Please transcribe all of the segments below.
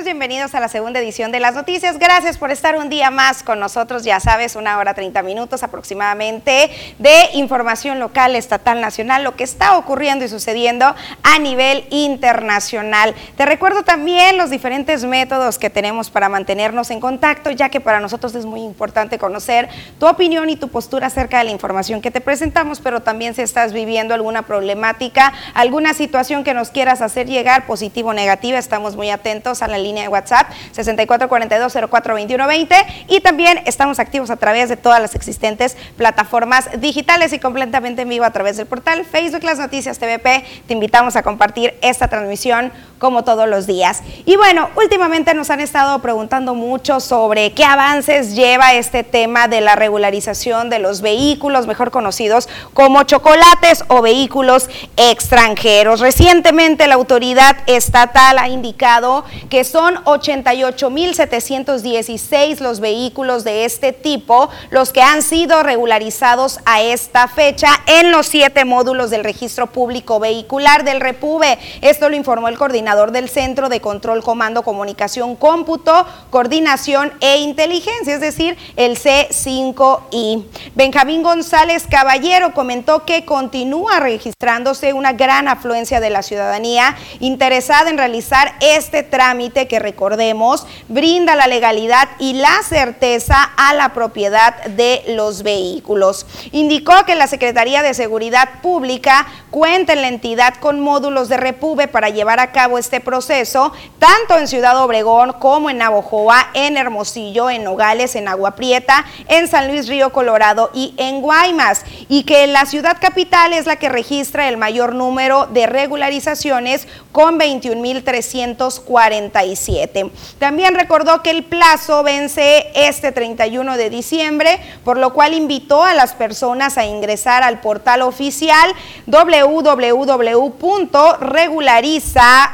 bienvenidos a la segunda edición de las noticias. Gracias por estar un día más con nosotros, ya sabes, una hora 30 minutos aproximadamente de información local, estatal, nacional, lo que está ocurriendo y sucediendo a nivel internacional. Te recuerdo también los diferentes métodos que tenemos para mantenernos en contacto, ya que para nosotros es muy importante conocer tu opinión y tu postura acerca de la información que te presentamos, pero también si estás viviendo alguna problemática, alguna situación que nos quieras hacer llegar, positiva o negativa, estamos muy atentos a la línea de WhatsApp 6442042120 y también estamos activos a través de todas las existentes plataformas digitales y completamente en vivo a través del portal Facebook Las Noticias TVP. Te invitamos a compartir esta transmisión como todos los días. Y bueno, últimamente nos han estado preguntando mucho sobre qué avances lleva este tema de la regularización de los vehículos, mejor conocidos como chocolates o vehículos extranjeros. Recientemente la autoridad estatal ha indicado que son 88.716 los vehículos de este tipo los que han sido regularizados a esta fecha en los siete módulos del registro público vehicular del Repube. Esto lo informó el coordinador del Centro de Control, Comando, Comunicación, Cómputo, Coordinación e Inteligencia, es decir, el C5I. Benjamín González Caballero comentó que continúa registrándose una gran afluencia de la ciudadanía interesada en realizar este trámite que recordemos brinda la legalidad y la certeza a la propiedad de los vehículos. Indicó que la Secretaría de Seguridad Pública cuenta en la entidad con módulos de repube para llevar a cabo este proceso, tanto en Ciudad Obregón como en Navojoa, en Hermosillo, en Nogales, en Agua Prieta, en San Luis Río Colorado y en Guaymas, y que la ciudad capital es la que registra el mayor número de regularizaciones con 21.347. También recordó que el plazo vence este 31 de diciembre, por lo cual invitó a las personas a ingresar al portal oficial www.regulariza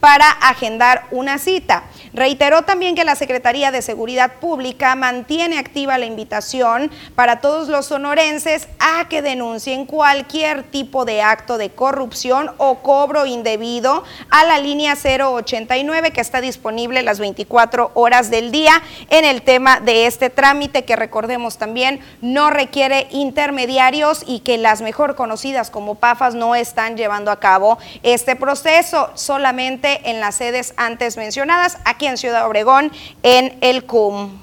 para agendar una cita. Reiteró también que la Secretaría de Seguridad Pública mantiene activa la invitación para todos los sonorenses a que denuncien cualquier tipo de acto de corrupción o cobro indebido a la línea 089 que está disponible las 24 horas del día en el tema de este trámite que recordemos también no requiere intermediarios y que las mejor conocidas como PAFAS no están llevando a cabo este proceso solamente en las sedes antes mencionadas. Aquí en Ciudad Obregón, en el CUM.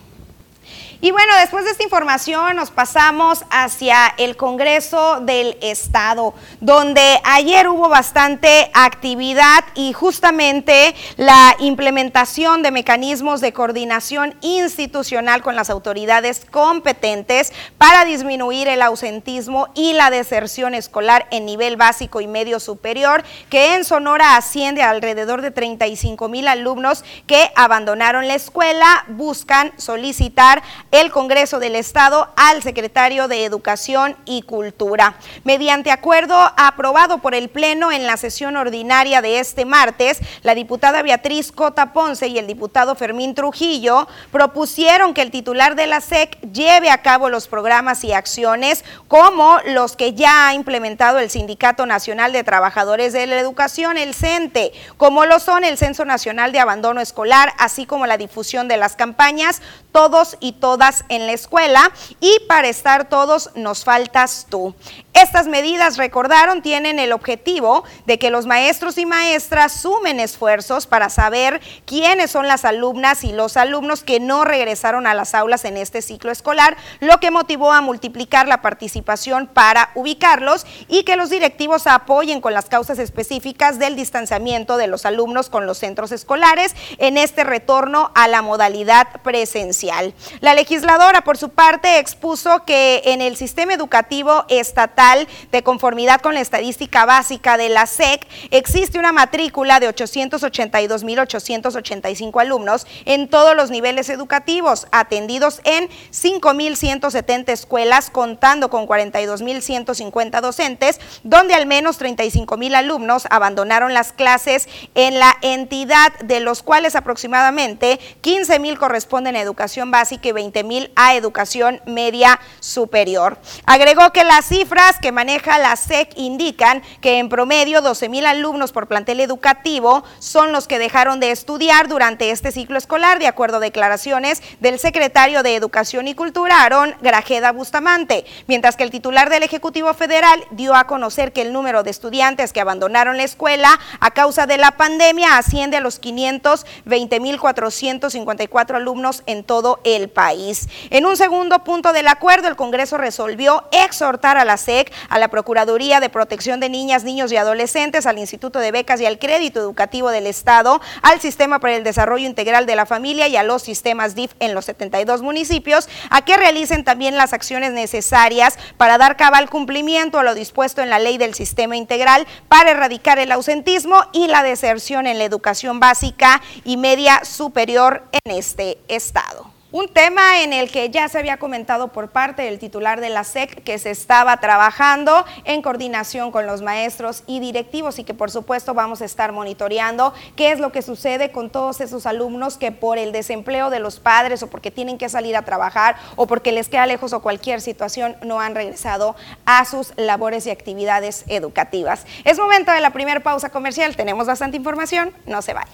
Y bueno, después de esta información nos pasamos hacia el Congreso del Estado, donde ayer hubo bastante actividad y justamente la implementación de mecanismos de coordinación institucional con las autoridades competentes para disminuir el ausentismo y la deserción escolar en nivel básico y medio superior, que en Sonora asciende a alrededor de 35 mil alumnos que abandonaron la escuela, buscan solicitar el Congreso del Estado al secretario de Educación y Cultura. Mediante acuerdo aprobado por el Pleno en la sesión ordinaria de este martes, la diputada Beatriz Cota Ponce y el diputado Fermín Trujillo propusieron que el titular de la SEC lleve a cabo los programas y acciones como los que ya ha implementado el Sindicato Nacional de Trabajadores de la Educación, el CENTE, como lo son el Censo Nacional de Abandono Escolar, así como la difusión de las campañas Todos y Todas en la escuela y para estar todos nos faltas tú. Estas medidas, recordaron, tienen el objetivo de que los maestros y maestras sumen esfuerzos para saber quiénes son las alumnas y los alumnos que no regresaron a las aulas en este ciclo escolar, lo que motivó a multiplicar la participación para ubicarlos y que los directivos apoyen con las causas específicas del distanciamiento de los alumnos con los centros escolares en este retorno a la modalidad presencial. La legisladora, por su parte, expuso que en el sistema educativo estatal, de conformidad con la estadística básica de la SEC, existe una matrícula de 882.885 alumnos en todos los niveles educativos, atendidos en 5.170 escuelas, contando con 42.150 docentes, donde al menos 35.000 alumnos abandonaron las clases en la entidad, de los cuales aproximadamente 15.000 corresponden a educación básica y 20 20 mil a educación media superior. Agregó que las cifras que maneja la SEC indican que en promedio 12 mil alumnos por plantel educativo son los que dejaron de estudiar durante este ciclo escolar, de acuerdo a declaraciones del secretario de Educación y Cultura, Aarón Grajeda Bustamante, mientras que el titular del Ejecutivo Federal dio a conocer que el número de estudiantes que abandonaron la escuela a causa de la pandemia asciende a los 520.454 alumnos en todo el país. En un segundo punto del acuerdo, el Congreso resolvió exhortar a la SEC, a la Procuraduría de Protección de Niñas, Niños y Adolescentes, al Instituto de Becas y al Crédito Educativo del Estado, al Sistema para el Desarrollo Integral de la Familia y a los sistemas DIF en los 72 municipios, a que realicen también las acciones necesarias para dar cabal cumplimiento a lo dispuesto en la ley del sistema integral para erradicar el ausentismo y la deserción en la educación básica y media superior en este estado. Un tema en el que ya se había comentado por parte del titular de la SEC que se estaba trabajando en coordinación con los maestros y directivos y que por supuesto vamos a estar monitoreando qué es lo que sucede con todos esos alumnos que por el desempleo de los padres o porque tienen que salir a trabajar o porque les queda lejos o cualquier situación no han regresado a sus labores y actividades educativas. Es momento de la primera pausa comercial, tenemos bastante información, no se vayan.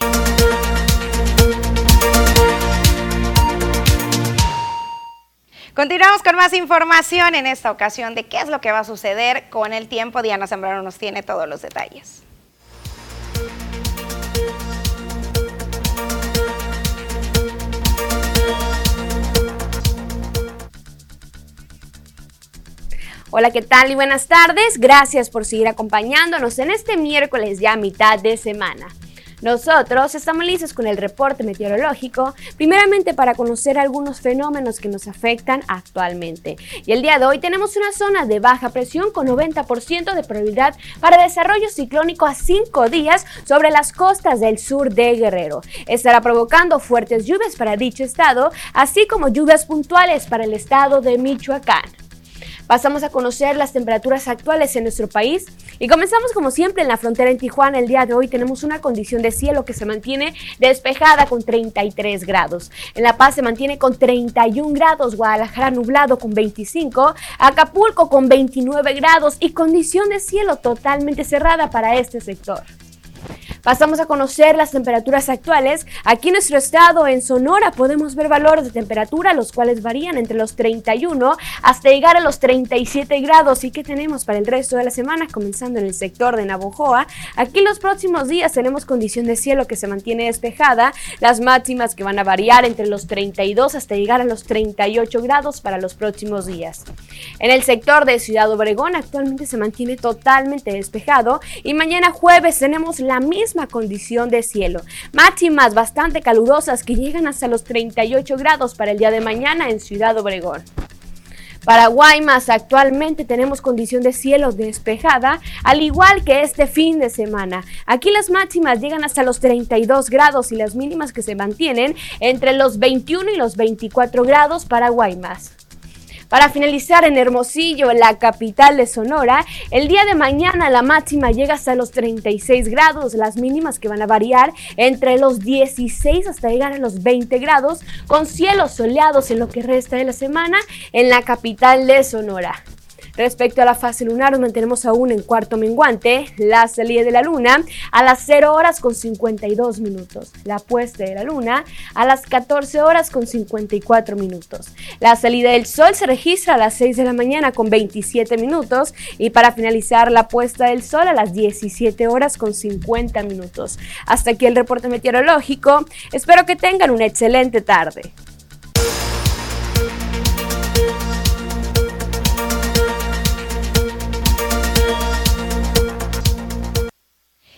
Continuamos con más información en esta ocasión de qué es lo que va a suceder con el tiempo. Diana Zambrano nos tiene todos los detalles. Hola, ¿qué tal y buenas tardes? Gracias por seguir acompañándonos en este miércoles ya mitad de semana. Nosotros estamos listos con el reporte meteorológico, primeramente para conocer algunos fenómenos que nos afectan actualmente. Y el día de hoy tenemos una zona de baja presión con 90% de probabilidad para desarrollo ciclónico a 5 días sobre las costas del sur de Guerrero. Estará provocando fuertes lluvias para dicho estado, así como lluvias puntuales para el estado de Michoacán. Pasamos a conocer las temperaturas actuales en nuestro país y comenzamos como siempre en la frontera en Tijuana. El día de hoy tenemos una condición de cielo que se mantiene despejada con 33 grados. En La Paz se mantiene con 31 grados, Guadalajara nublado con 25, Acapulco con 29 grados y condición de cielo totalmente cerrada para este sector. Pasamos a conocer las temperaturas actuales. Aquí en nuestro estado, en Sonora, podemos ver valores de temperatura, los cuales varían entre los 31 hasta llegar a los 37 grados. ¿Y qué tenemos para el resto de la semana? Comenzando en el sector de Navojoa. Aquí los próximos días tenemos condición de cielo que se mantiene despejada. Las máximas que van a variar entre los 32 hasta llegar a los 38 grados para los próximos días. En el sector de Ciudad Obregón actualmente se mantiene totalmente despejado y mañana jueves tenemos la misma condición de cielo. Máximas bastante calurosas que llegan hasta los 38 grados para el día de mañana en Ciudad Obregón. Para Guaymas actualmente tenemos condición de cielo despejada, al igual que este fin de semana. Aquí las máximas llegan hasta los 32 grados y las mínimas que se mantienen entre los 21 y los 24 grados para Guaymas. Para finalizar en Hermosillo, la capital de Sonora, el día de mañana la máxima llega hasta los 36 grados, las mínimas que van a variar entre los 16 hasta llegar a los 20 grados, con cielos soleados en lo que resta de la semana en la capital de Sonora. Respecto a la fase lunar, nos mantenemos aún en cuarto menguante, la salida de la luna a las 0 horas con 52 minutos, la puesta de la luna a las 14 horas con 54 minutos. La salida del sol se registra a las 6 de la mañana con 27 minutos y para finalizar la puesta del sol a las 17 horas con 50 minutos. Hasta aquí el reporte meteorológico. Espero que tengan una excelente tarde.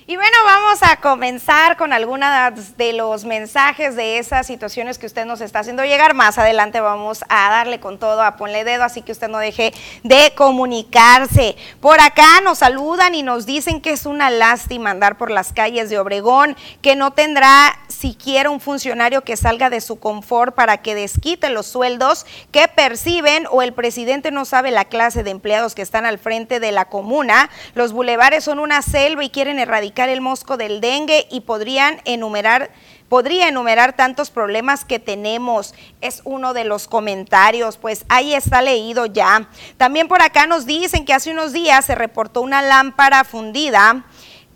Y bueno, vamos a comenzar con algunas de los mensajes de esas situaciones que usted nos está haciendo llegar. Más adelante vamos a darle con todo a Ponle Dedo, así que usted no deje de comunicarse. Por acá nos saludan y nos dicen que es una lástima andar por las calles de Obregón, que no tendrá siquiera un funcionario que salga de su confort para que desquite los sueldos que perciben o el presidente no sabe la clase de empleados que están al frente de la comuna. Los bulevares son una selva y quieren erradicar el mosco del dengue y podrían enumerar podría enumerar tantos problemas que tenemos. Es uno de los comentarios, pues ahí está leído ya. También por acá nos dicen que hace unos días se reportó una lámpara fundida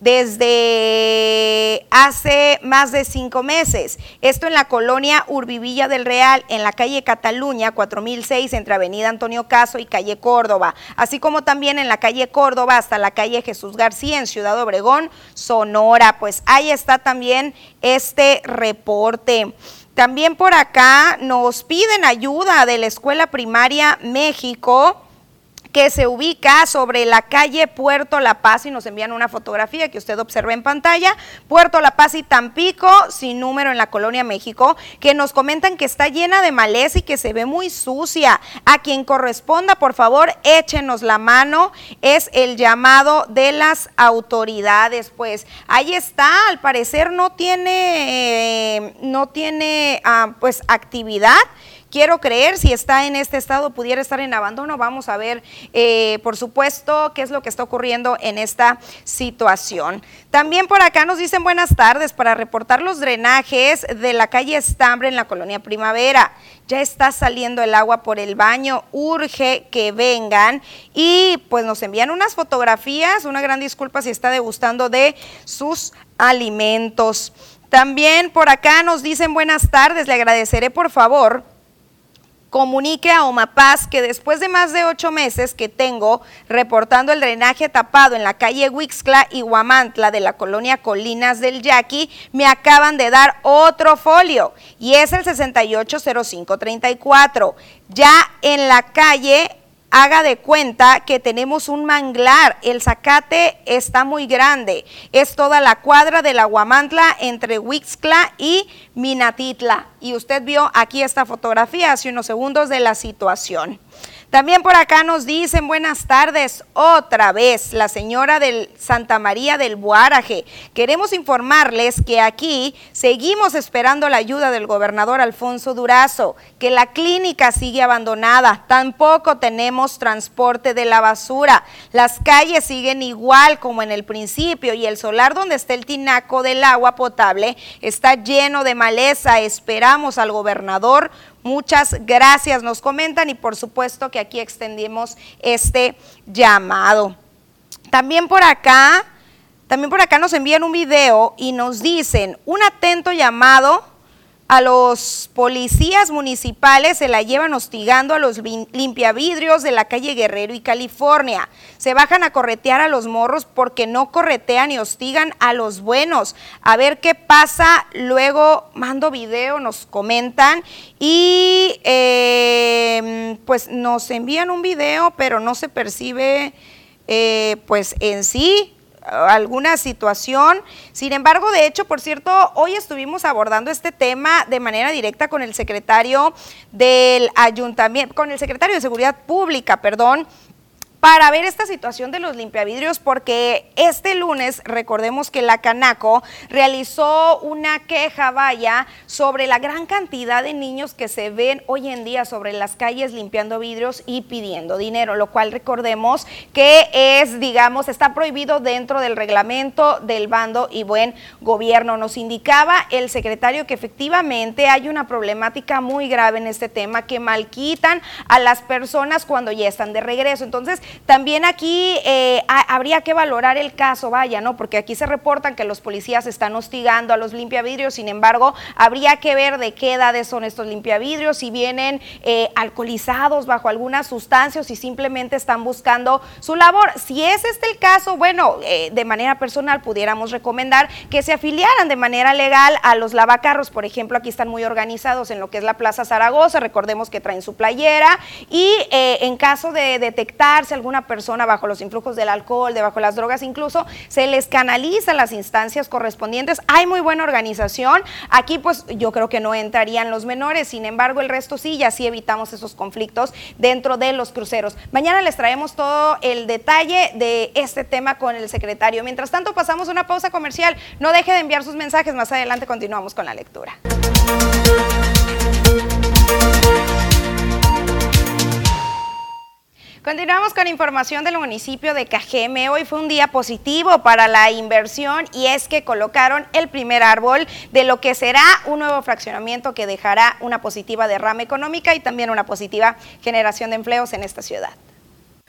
desde hace más de cinco meses. Esto en la colonia Urbivilla del Real, en la calle Cataluña, 4006, entre Avenida Antonio Caso y calle Córdoba, así como también en la calle Córdoba hasta la calle Jesús García, en Ciudad Obregón, Sonora. Pues ahí está también este reporte. También por acá nos piden ayuda de la Escuela Primaria México que se ubica sobre la calle Puerto La Paz y nos envían una fotografía que usted observa en pantalla, Puerto La Paz y Tampico, sin número en la colonia México, que nos comentan que está llena de maleza y que se ve muy sucia. A quien corresponda, por favor, échenos la mano, es el llamado de las autoridades. Pues ahí está, al parecer no tiene, eh, no tiene ah, pues actividad quiero creer, si está en este estado, pudiera estar en abandono. Vamos a ver, eh, por supuesto, qué es lo que está ocurriendo en esta situación. También por acá nos dicen buenas tardes para reportar los drenajes de la calle Estambre en la colonia Primavera. Ya está saliendo el agua por el baño, urge que vengan y pues nos envían unas fotografías, una gran disculpa si está degustando de sus alimentos. También por acá nos dicen buenas tardes, le agradeceré por favor comunique a Omapaz que después de más de ocho meses que tengo reportando el drenaje tapado en la calle Huixcla y Huamantla de la colonia Colinas del Yaqui, me acaban de dar otro folio y es el 680534. Ya en la calle haga de cuenta que tenemos un manglar, el zacate está muy grande, es toda la cuadra de la Guamantla entre Huixcla y Minatitla. Y usted vio aquí esta fotografía hace unos segundos de la situación. También por acá nos dicen buenas tardes, otra vez la señora del Santa María del Buaraje. Queremos informarles que aquí seguimos esperando la ayuda del gobernador Alfonso Durazo, que la clínica sigue abandonada, tampoco tenemos transporte de la basura, las calles siguen igual como en el principio y el solar donde está el tinaco del agua potable está lleno de maleza. Esperamos al gobernador Muchas gracias, nos comentan y por supuesto que aquí extendimos este llamado. También por acá, también por acá nos envían un video y nos dicen un atento llamado a los policías municipales se la llevan hostigando a los limpiavidrios de la calle Guerrero y California. Se bajan a corretear a los morros porque no corretean y hostigan a los buenos. A ver qué pasa. Luego mando video, nos comentan y eh, pues nos envían un video, pero no se percibe eh, pues en sí alguna situación. Sin embargo, de hecho, por cierto, hoy estuvimos abordando este tema de manera directa con el secretario del ayuntamiento, con el secretario de Seguridad Pública, perdón, para ver esta situación de los limpiavidrios porque este lunes recordemos que la Canaco realizó una queja vaya sobre la gran cantidad de niños que se ven hoy en día sobre las calles limpiando vidrios y pidiendo dinero, lo cual recordemos que es, digamos, está prohibido dentro del reglamento del bando y buen gobierno. Nos indicaba el secretario que efectivamente hay una problemática muy grave en este tema que malquitan a las personas cuando ya están de regreso. Entonces, también aquí eh, habría que valorar el caso, vaya, ¿no? Porque aquí se reportan que los policías están hostigando a los limpiavidrios, sin embargo, habría que ver de qué edades son estos limpiavidrios, si vienen eh, alcoholizados bajo alguna sustancia o si simplemente están buscando su labor. Si es este el caso, bueno, eh, de manera personal pudiéramos recomendar que se afiliaran de manera legal a los lavacarros, por ejemplo, aquí están muy organizados en lo que es la Plaza Zaragoza, recordemos que traen su playera y en caso de detectarse una persona bajo los influjos del alcohol, debajo de las drogas, incluso se les canaliza las instancias correspondientes. Hay muy buena organización. Aquí pues yo creo que no entrarían los menores, sin embargo el resto sí, y así evitamos esos conflictos dentro de los cruceros. Mañana les traemos todo el detalle de este tema con el secretario. Mientras tanto pasamos una pausa comercial. No deje de enviar sus mensajes. Más adelante continuamos con la lectura. Continuamos con información del municipio de Cajeme. Hoy fue un día positivo para la inversión y es que colocaron el primer árbol de lo que será un nuevo fraccionamiento que dejará una positiva derrama económica y también una positiva generación de empleos en esta ciudad.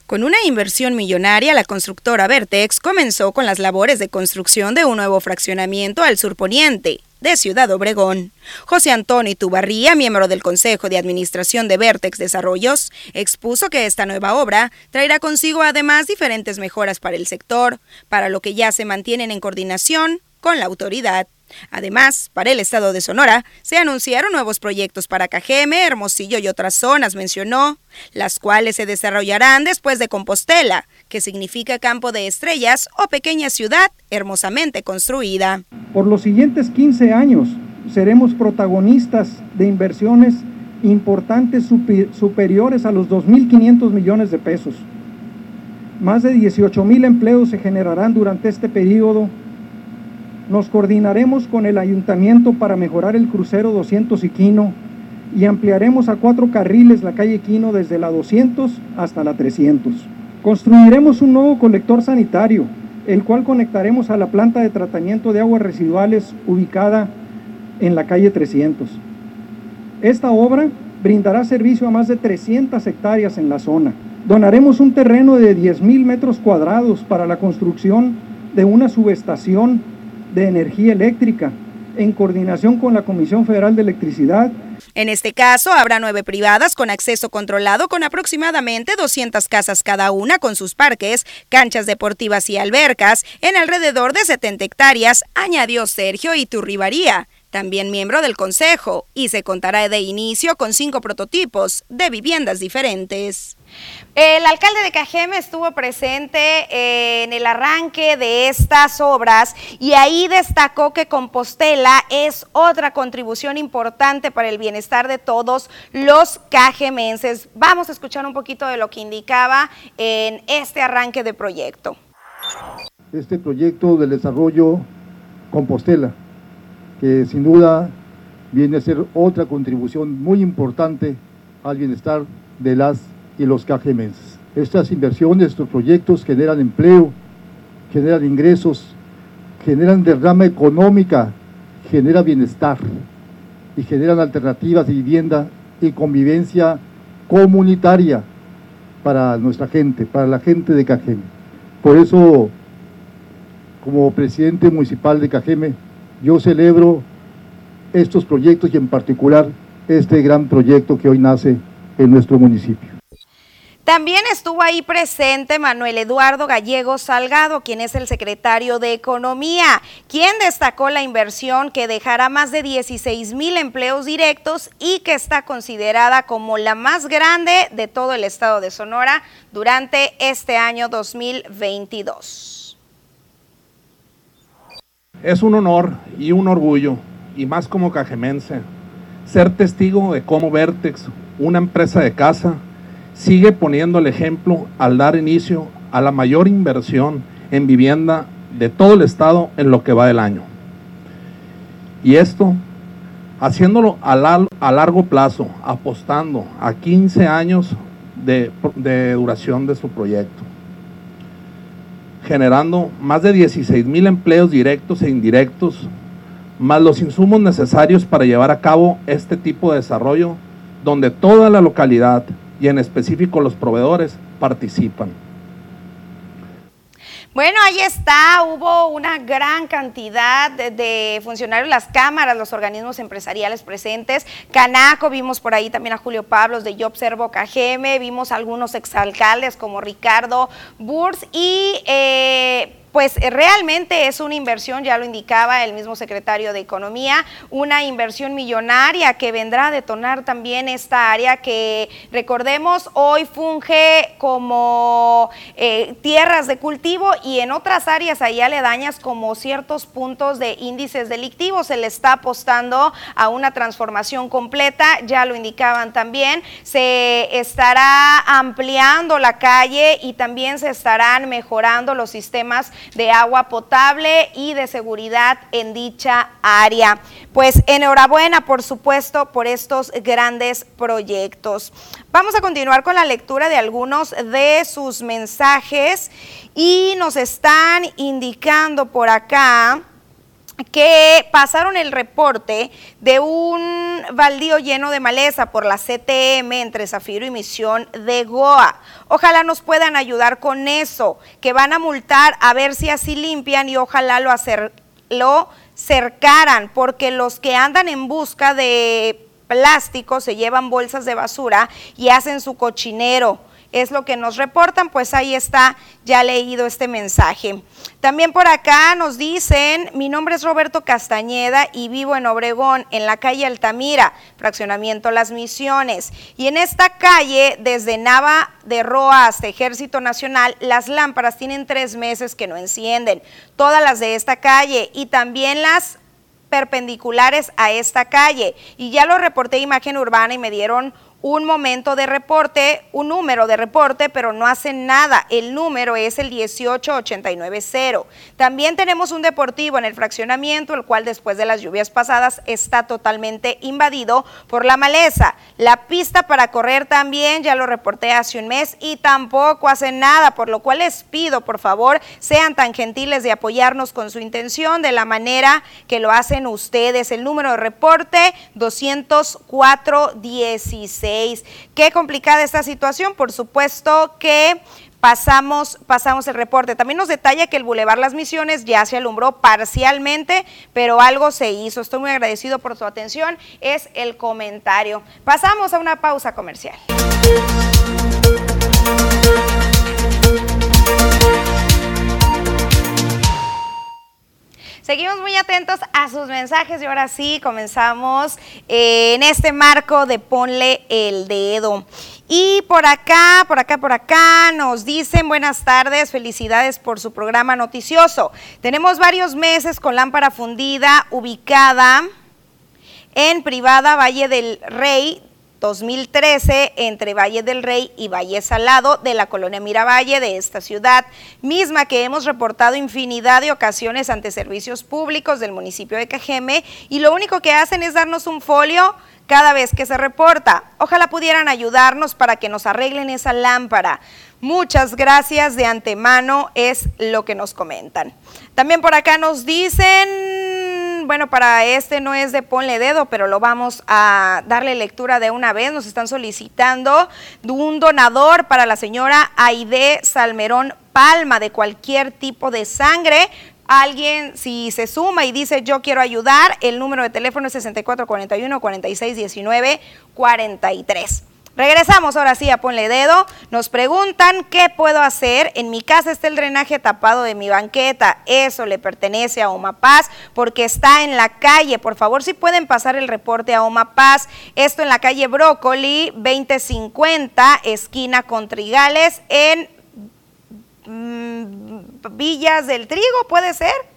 Con una inversión millonaria, la constructora Vertex comenzó con las labores de construcción de un nuevo fraccionamiento al surponiente de Ciudad Obregón. José Antonio Tubarría, miembro del Consejo de Administración de Vertex Desarrollos, expuso que esta nueva obra traerá consigo además diferentes mejoras para el sector, para lo que ya se mantienen en coordinación con la autoridad. Además, para el estado de Sonora, se anunciaron nuevos proyectos para Cajeme, Hermosillo y otras zonas, mencionó, las cuales se desarrollarán después de Compostela, que significa campo de estrellas o pequeña ciudad hermosamente construida. Por los siguientes 15 años seremos protagonistas de inversiones importantes superiores a los 2.500 millones de pesos. Más de 18.000 empleos se generarán durante este periodo nos coordinaremos con el ayuntamiento para mejorar el crucero 200 y Quino y ampliaremos a cuatro carriles la calle Quino desde la 200 hasta la 300. Construiremos un nuevo colector sanitario, el cual conectaremos a la planta de tratamiento de aguas residuales ubicada en la calle 300. Esta obra brindará servicio a más de 300 hectáreas en la zona. Donaremos un terreno de 10.000 metros cuadrados para la construcción de una subestación de Energía Eléctrica, en coordinación con la Comisión Federal de Electricidad. En este caso, habrá nueve privadas con acceso controlado con aproximadamente 200 casas cada una con sus parques, canchas deportivas y albercas en alrededor de 70 hectáreas, añadió Sergio Iturribaría también miembro del Consejo, y se contará de inicio con cinco prototipos de viviendas diferentes. El alcalde de Cajeme estuvo presente en el arranque de estas obras y ahí destacó que Compostela es otra contribución importante para el bienestar de todos los cajemenses. Vamos a escuchar un poquito de lo que indicaba en este arranque de proyecto. Este proyecto del desarrollo Compostela que sin duda viene a ser otra contribución muy importante al bienestar de las y los cajemenses. Estas inversiones, estos proyectos generan empleo, generan ingresos, generan derrama económica, generan bienestar y generan alternativas de vivienda y convivencia comunitaria para nuestra gente, para la gente de Cajeme. Por eso, como presidente municipal de Cajeme, yo celebro estos proyectos y en particular este gran proyecto que hoy nace en nuestro municipio. También estuvo ahí presente Manuel Eduardo Gallego Salgado, quien es el secretario de Economía, quien destacó la inversión que dejará más de 16 mil empleos directos y que está considerada como la más grande de todo el estado de Sonora durante este año 2022. Es un honor y un orgullo, y más como cajemense, ser testigo de cómo Vertex, una empresa de casa, sigue poniendo el ejemplo al dar inicio a la mayor inversión en vivienda de todo el estado en lo que va del año. Y esto haciéndolo a, largo plazo, apostando a 15 años de duración de su proyecto generando más de 16 mil empleos directos e indirectos, más los insumos necesarios para llevar a cabo este tipo de desarrollo, donde toda la localidad y en específico los proveedores participan. Bueno, ahí está, hubo una gran cantidad de, funcionarios, las cámaras, los organismos empresariales presentes. Canaco, vimos por ahí también a Julio Pablos de Yo Observo Cajeme, vimos algunos exalcaldes como Ricardo Burs y... Eh, pues eh, realmente es una inversión, ya lo indicaba el mismo secretario de Economía, una inversión millonaria que vendrá a detonar también esta área que recordemos hoy funge como eh, tierras de cultivo y en otras áreas ahí aledañas como ciertos puntos de índices delictivos. Se le está apostando a una transformación completa, ya lo indicaban también, se estará ampliando la calle y también se estarán mejorando los sistemas de agua potable y de seguridad en dicha área. Pues enhorabuena, por supuesto, por estos grandes proyectos. Vamos a continuar con la lectura de algunos de sus mensajes y nos están indicando por acá que pasaron el reporte de un baldío lleno de maleza por la CTM entre Zafiro y Misión de Goa. Ojalá nos puedan ayudar con eso, que van a multar a ver si así limpian y ojalá lo, hacer, lo cercaran, porque los que andan en busca de plástico se llevan bolsas de basura y hacen su cochinero es lo que nos reportan, pues ahí está ya leído este mensaje. También por acá nos dicen, mi nombre es Roberto Castañeda y vivo en Obregón, en la calle Altamira, fraccionamiento Las Misiones. Y en esta calle, desde Nava de Roa hasta Ejército Nacional, las lámparas tienen tres meses que no encienden, todas las de esta calle y también las perpendiculares a esta calle. Y ya lo reporté imagen urbana y me dieron un momento de reporte, un número de reporte, pero no hacen nada. El número es el 18890. También tenemos un deportivo en el fraccionamiento, el cual después de las lluvias pasadas está totalmente invadido por la maleza. La pista para correr también, ya lo reporté hace un mes y tampoco hacen nada, por lo cual les pido, por favor, sean tan gentiles de apoyarnos con su intención de la manera que lo hacen ustedes. El número de reporte 20416. Qué complicada esta situación, por supuesto que pasamos, pasamos el reporte. También nos detalla que el Boulevard Las Misiones ya se alumbró parcialmente, pero algo se hizo. Estoy muy agradecido por su atención. Es el comentario. Pasamos a una pausa comercial. Seguimos muy atentos a sus mensajes y ahora sí comenzamos eh, en este marco de Ponle el Dedo. Y por acá, por acá, por acá nos dicen buenas tardes, felicidades por su programa noticioso. Tenemos varios meses con lámpara fundida ubicada en privada Valle del Rey 2013 entre Valle del Rey y Valle Salado de la colonia Miravalle de esta ciudad, misma que hemos reportado infinidad de ocasiones ante servicios públicos del municipio de Cajeme y lo único que hacen es darnos un folio cada vez que se reporta. Ojalá pudieran ayudarnos para que nos arreglen esa lámpara. Muchas gracias de antemano es lo que nos comentan. También por acá nos dicen, bueno, para este no es de ponle dedo, pero lo vamos a darle lectura de una vez. Nos están solicitando un donador para la señora Aide Salmerón Palma de cualquier tipo de sangre. Alguien, si se suma y dice yo quiero ayudar, el número de teléfono es 6441 4619 43. Regresamos ahora sí a Ponle Dedo. Nos preguntan qué puedo hacer. En mi casa está el drenaje tapado de mi banqueta. Eso le pertenece a Oma Paz porque está en la calle. Por favor, si pueden pasar el reporte a Oma Paz. Esto en la calle Brócoli 2050, esquina con Trigales, en mm, Villas del Trigo, puede ser.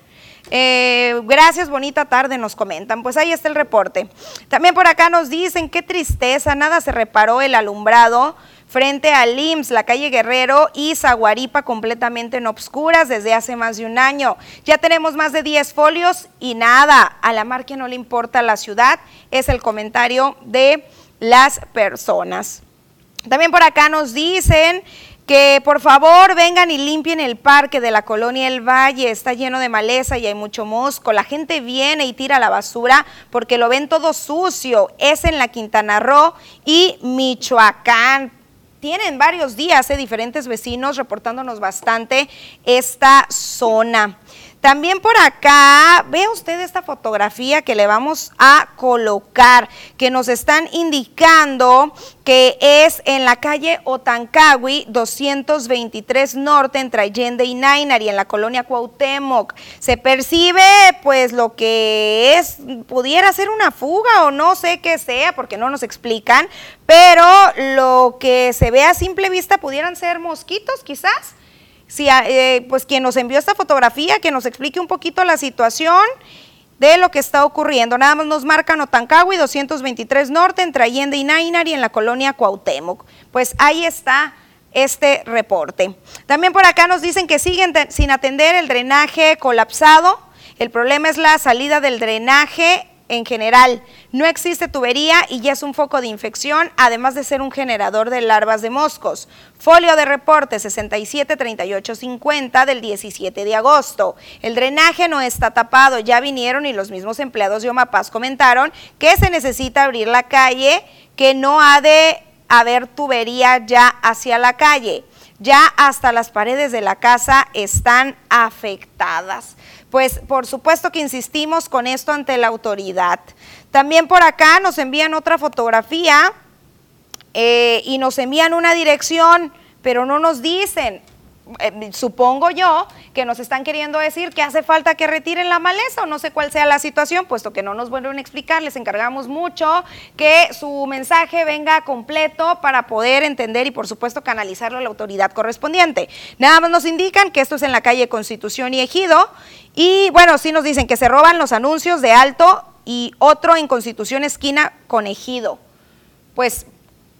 Eh, gracias, bonita tarde, nos comentan. Pues ahí está el reporte. También por acá nos dicen, qué tristeza, nada se reparó el alumbrado frente al IMSS, la calle Guerrero y Zaguaripa completamente en obscuras desde hace más de un año. Ya tenemos más de 10 folios y nada, a la mar que no le importa la ciudad, es el comentario de las personas. También por acá nos dicen que por favor vengan y limpien el parque de la colonia El Valle, está lleno de maleza y hay mucho mosco. La gente viene y tira la basura porque lo ven todo sucio. Es en la Quintana Roo y Michoacán. Tienen varios días eh, diferentes vecinos reportándonos bastante esta zona. También por acá, ve usted esta fotografía que le vamos a colocar, que nos están indicando que es en la calle Otancawi 223 Norte entre Allende y Nainari en la colonia Cuauhtémoc. Se percibe pues lo que es, pudiera ser una fuga o no sé qué sea porque no nos explican, pero lo que se ve a simple vista pudieran ser mosquitos quizás si, eh, pues quien nos envió esta fotografía, que nos explique un poquito la situación de lo que está ocurriendo. Nada más nos marcan Otancagui 223 Norte, entre Allende y Nainari, en la colonia Cuauhtémoc. Pues ahí está este reporte. También por acá nos dicen que siguen sin atender el drenaje colapsado. El problema es la salida del drenaje en general. No existe tubería y ya es un foco de infección, además de ser un generador de larvas de moscos. Folio de reporte 673850 del 17 de agosto. El drenaje no está tapado, ya vinieron y los mismos empleados de Omapaz comentaron que se necesita abrir la calle, que no ha de haber tubería ya hacia la calle. Ya hasta las paredes de la casa están afectadas pues por supuesto que insistimos con esto ante la autoridad. También por acá nos envían otra fotografía eh, y nos envían una dirección, pero no nos dicen eh, supongo yo que nos están queriendo decir que hace falta que retiren la maleza o no sé cuál sea la situación, puesto que no nos vuelven a explicar, les encargamos mucho que su mensaje venga completo para poder entender y por supuesto canalizarlo a la autoridad correspondiente. Nada más nos indican que esto es en la calle Constitución y Ejido y bueno, sí nos dicen que se roban los anuncios de alto y otro en Constitución esquina con Ejido. Pues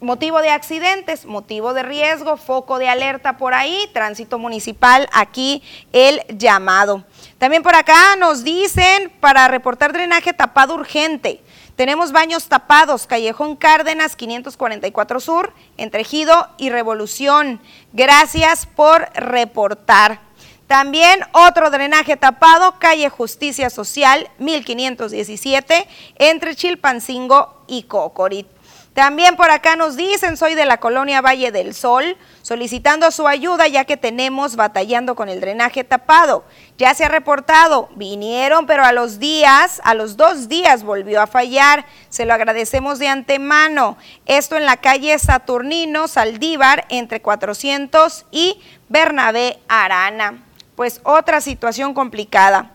Motivo de accidentes, motivo de riesgo, foco de alerta por ahí, tránsito municipal, aquí el llamado. También por acá nos dicen para reportar drenaje tapado urgente. Tenemos baños tapados, Callejón Cárdenas 544 Sur, entre Ejido y Revolución. Gracias por reportar. También otro drenaje tapado, calle Justicia Social 1517, entre Chilpancingo y Cocorit. También por acá nos dicen, soy de la colonia Valle del Sol, solicitando su ayuda ya que tenemos batallando con el drenaje tapado. Ya se ha reportado, vinieron, pero a los días, a los dos días volvió a fallar. Se lo agradecemos de antemano. Esto en la calle Saturnino, Saldívar, entre 400 y Bernabé Arana. Pues otra situación complicada.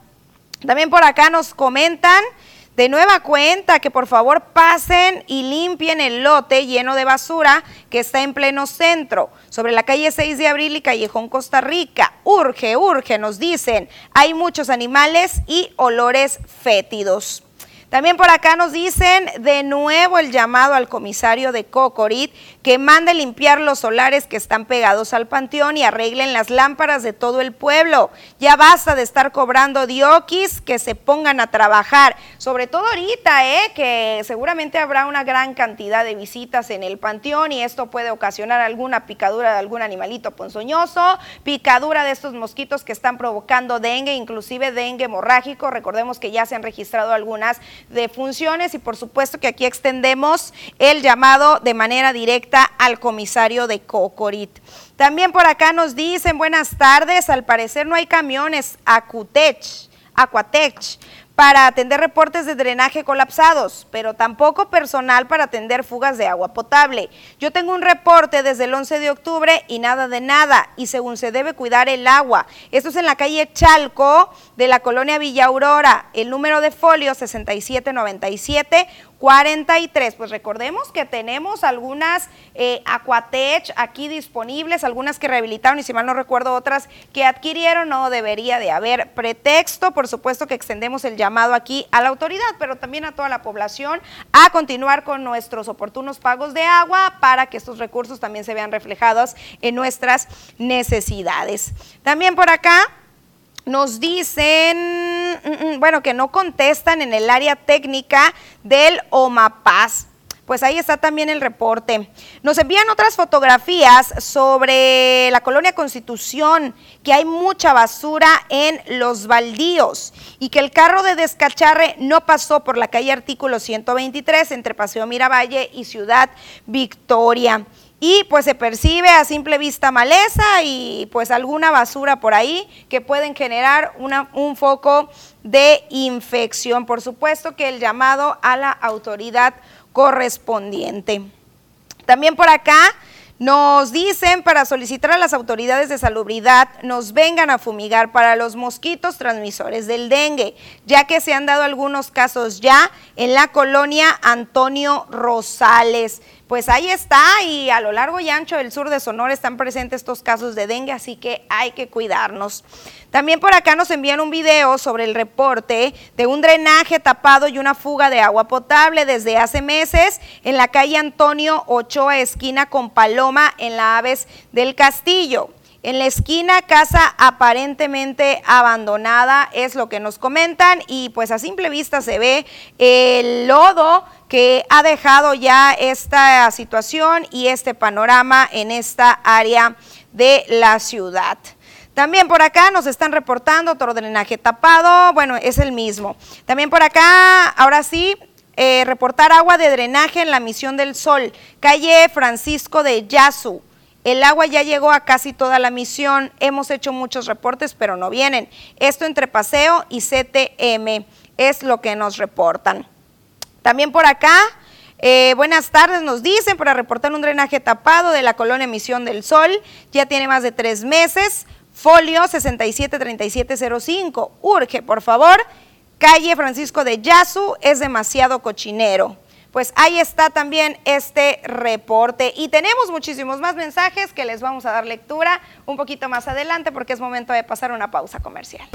También por acá nos comentan de nueva cuenta que por favor pasen y limpien el lote lleno de basura que está en pleno centro, sobre la calle 6 de abril y callejón Costa Rica. Urge, urge, nos dicen. Hay muchos animales y olores fétidos. También por acá nos dicen de nuevo el llamado al comisario de Cocorit que mande limpiar los solares que están pegados al panteón y arreglen las lámparas de todo el pueblo. Ya basta de estar cobrando dioquis, que se pongan a trabajar, sobre todo ahorita, ¿eh? que seguramente habrá una gran cantidad de visitas en el panteón y esto puede ocasionar alguna picadura de algún animalito ponzoñoso, picadura de estos mosquitos que están provocando dengue, inclusive dengue hemorrágico. Recordemos que ya se han registrado algunas de funciones y por supuesto que aquí extendemos el llamado de manera directa al comisario de Cocorit. También por acá nos dicen buenas tardes, al parecer no hay camiones Acutech, Aquatech para atender reportes de drenaje colapsados, pero tampoco personal para atender fugas de agua potable. Yo tengo un reporte desde el 11 de octubre y nada de nada, y según se debe cuidar el agua. Esto es en la calle Chalco de la colonia Villa Aurora, el número de folio 6797 43. Pues recordemos que tenemos algunas eh, Aquatech aquí disponibles, algunas que rehabilitaron y si mal no recuerdo otras que adquirieron, no debería de haber pretexto. Por supuesto que extendemos el llamado aquí a la autoridad, pero también a toda la población a continuar con nuestros oportunos pagos de agua para que estos recursos también se vean reflejados en nuestras necesidades. También por acá nos dicen, mm, mm, bueno, que no contestan en el área técnica del OMAPAS. Pues ahí está también el reporte. Nos envían otras fotografías sobre la colonia Constitución, que hay mucha basura en los baldíos y que el carro de descacharre no pasó por la calle Artículo 123 entre Paseo Miravalle y Ciudad Victoria y pues se percibe a simple vista maleza y pues alguna basura por ahí que pueden generar un foco de infección. Por supuesto que el llamado a la autoridad correspondiente. También por acá nos dicen para solicitar a las autoridades de salubridad nos vengan a fumigar para los mosquitos transmisores del dengue, ya que se han dado algunos casos ya en la colonia Antonio Rosales. Pues ahí está y a lo largo y ancho del sur de Sonora están presentes estos casos de dengue, así que hay que cuidarnos. También por acá nos envían un video sobre el reporte de un drenaje tapado y una fuga de agua potable desde hace meses en la calle Antonio Ochoa, esquina con Paloma, en la Aves del Castillo. En la esquina, casa aparentemente abandonada, es lo que nos comentan, y pues a simple vista se ve el lodo que ha dejado ya esta situación y este panorama en esta área de la ciudad. También por acá nos están reportando otro drenaje tapado, bueno, es el mismo. También por acá, ahora sí, eh, reportar agua de drenaje en la Misión del Sol, calle Francisco de Yasu. El agua ya llegó a casi toda la misión. Hemos hecho muchos reportes, pero no vienen. Esto entre Paseo y CTM es lo que nos reportan. También por acá, eh, buenas tardes, nos dicen para reportar un drenaje tapado de la colonia Misión del Sol. Ya tiene más de tres meses. Folio 673705. Urge, por favor. Calle Francisco de Yasu es demasiado cochinero pues ahí está también este reporte. Y tenemos muchísimos más mensajes que les vamos a dar lectura un poquito más adelante porque es momento de pasar una pausa comercial.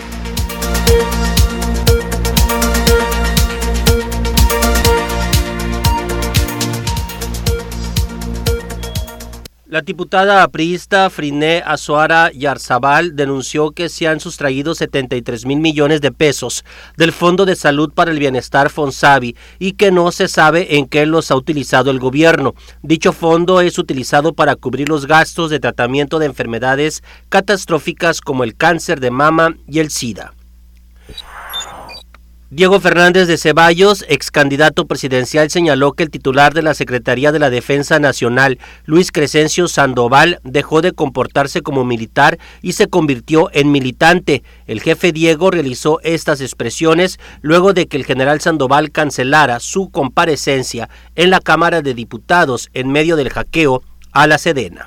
La diputada apriista Friné Azuara Yarzabal denunció que se han sustraído 73 mil millones de pesos del Fondo de Salud para el Bienestar Fonsavi y que no se sabe en qué los ha utilizado el gobierno. Dicho fondo es utilizado para cubrir los gastos de tratamiento de enfermedades catastróficas como el cáncer de mama y el SIDA. Diego Fernández de Ceballos, ex candidato presidencial, señaló que el titular de la Secretaría de la Defensa Nacional, Luis Crescencio Sandoval, dejó de comportarse como militar y se convirtió en militante. El jefe Diego realizó estas expresiones luego de que el general Sandoval cancelara su comparecencia en la Cámara de Diputados en medio del hackeo a la Sedena.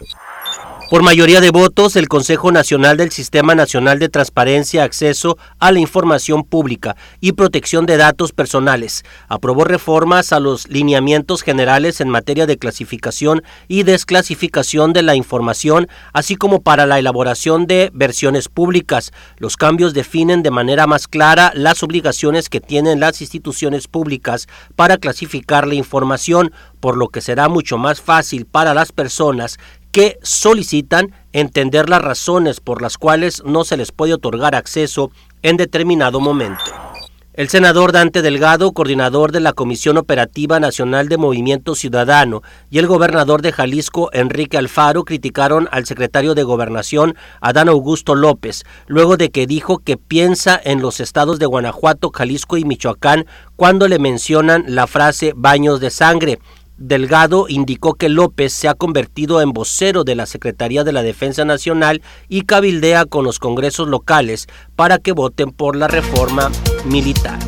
Por mayoría de votos, el Consejo Nacional del Sistema Nacional de Transparencia, Acceso a la Información Pública y Protección de Datos Personales aprobó reformas a los lineamientos generales en materia de clasificación y desclasificación de la información, así como para la elaboración de versiones públicas. Los cambios definen de manera más clara las obligaciones que tienen las instituciones públicas para clasificar la información, por lo que será mucho más fácil para las personas que solicitan entender las razones por las cuales no se les puede otorgar acceso en determinado momento. El senador Dante Delgado, coordinador de la Comisión Operativa Nacional de Movimiento Ciudadano, y el gobernador de Jalisco, Enrique Alfaro, criticaron al secretario de Gobernación, Adán Augusto López, luego de que dijo que piensa en los estados de Guanajuato, Jalisco y Michoacán cuando le mencionan la frase baños de sangre. Delgado indicó que López se ha convertido en vocero de la Secretaría de la Defensa Nacional y cabildea con los congresos locales para que voten por la reforma militar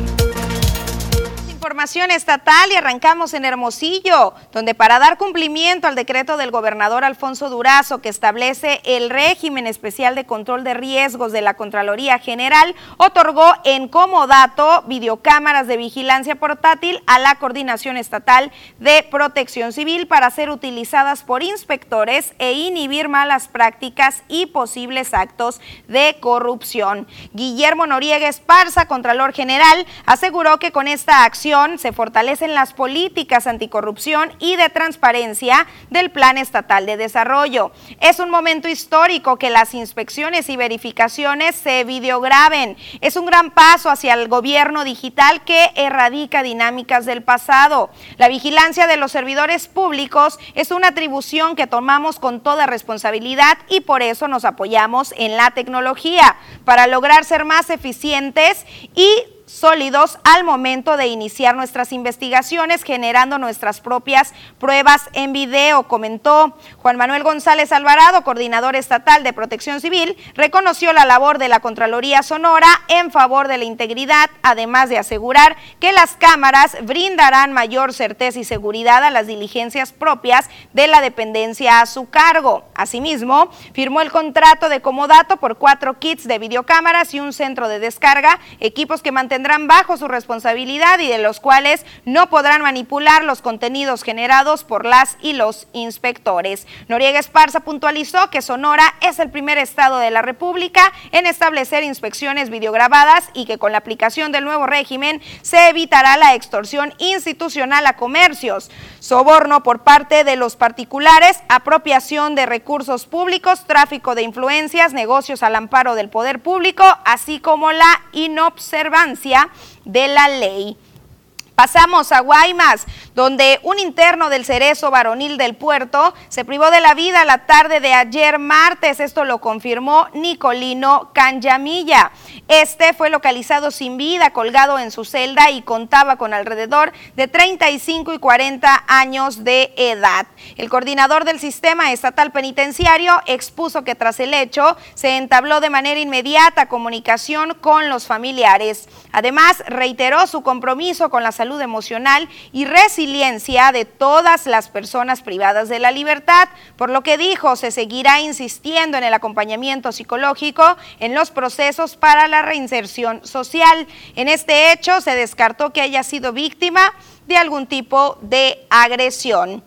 información estatal y arrancamos en Hermosillo, donde para dar cumplimiento al decreto del gobernador Alfonso Durazo que establece el régimen especial de control de riesgos de la Contraloría General, otorgó en comodato videocámaras de vigilancia portátil a la Coordinación Estatal de Protección Civil para ser utilizadas por inspectores e inhibir malas prácticas y posibles actos de corrupción. Guillermo Noriega Esparza, Contralor General, aseguró que con esta acción se fortalecen las políticas anticorrupción y de transparencia del Plan Estatal de Desarrollo. Es un momento histórico que las inspecciones y verificaciones se videograben. Es un gran paso hacia el gobierno digital que erradica dinámicas del pasado. La vigilancia de los servidores públicos es una atribución que tomamos con toda responsabilidad y por eso nos apoyamos en la tecnología para lograr ser más eficientes y sólidos al momento de iniciar nuestras investigaciones, generando nuestras propias pruebas en video, comentó Juan Manuel González Alvarado, coordinador estatal de protección civil, reconoció la labor de la Contraloría Sonora en favor de la integridad, además de asegurar que las cámaras brindarán mayor certeza y seguridad a las diligencias propias de la dependencia a su cargo. Asimismo, firmó el contrato de comodato por cuatro kits de videocámaras y un centro de descarga, equipos que mantendrán mantendrán bajo su responsabilidad y de los cuales no podrán manipular los contenidos generados por las y los inspectores. Noriega Esparza puntualizó que Sonora es el primer estado de la República en establecer inspecciones videograbadas y que con la aplicación del nuevo régimen se evitará la extorsión institucional a comercios, soborno por parte de los particulares, apropiación de recursos públicos, tráfico de influencias, negocios al amparo del poder público, así como la inobservancia de la ley. Pasamos a Guaymas, donde un interno del Cerezo Varonil del Puerto se privó de la vida la tarde de ayer martes. Esto lo confirmó Nicolino Canyamilla. Este fue localizado sin vida, colgado en su celda y contaba con alrededor de 35 y 40 años de edad. El coordinador del sistema estatal penitenciario expuso que tras el hecho se entabló de manera inmediata comunicación con los familiares. Además, reiteró su compromiso con la salud emocional y resiliencia de todas las personas privadas de la libertad, por lo que dijo se seguirá insistiendo en el acompañamiento psicológico en los procesos para la reinserción social. En este hecho se descartó que haya sido víctima de algún tipo de agresión.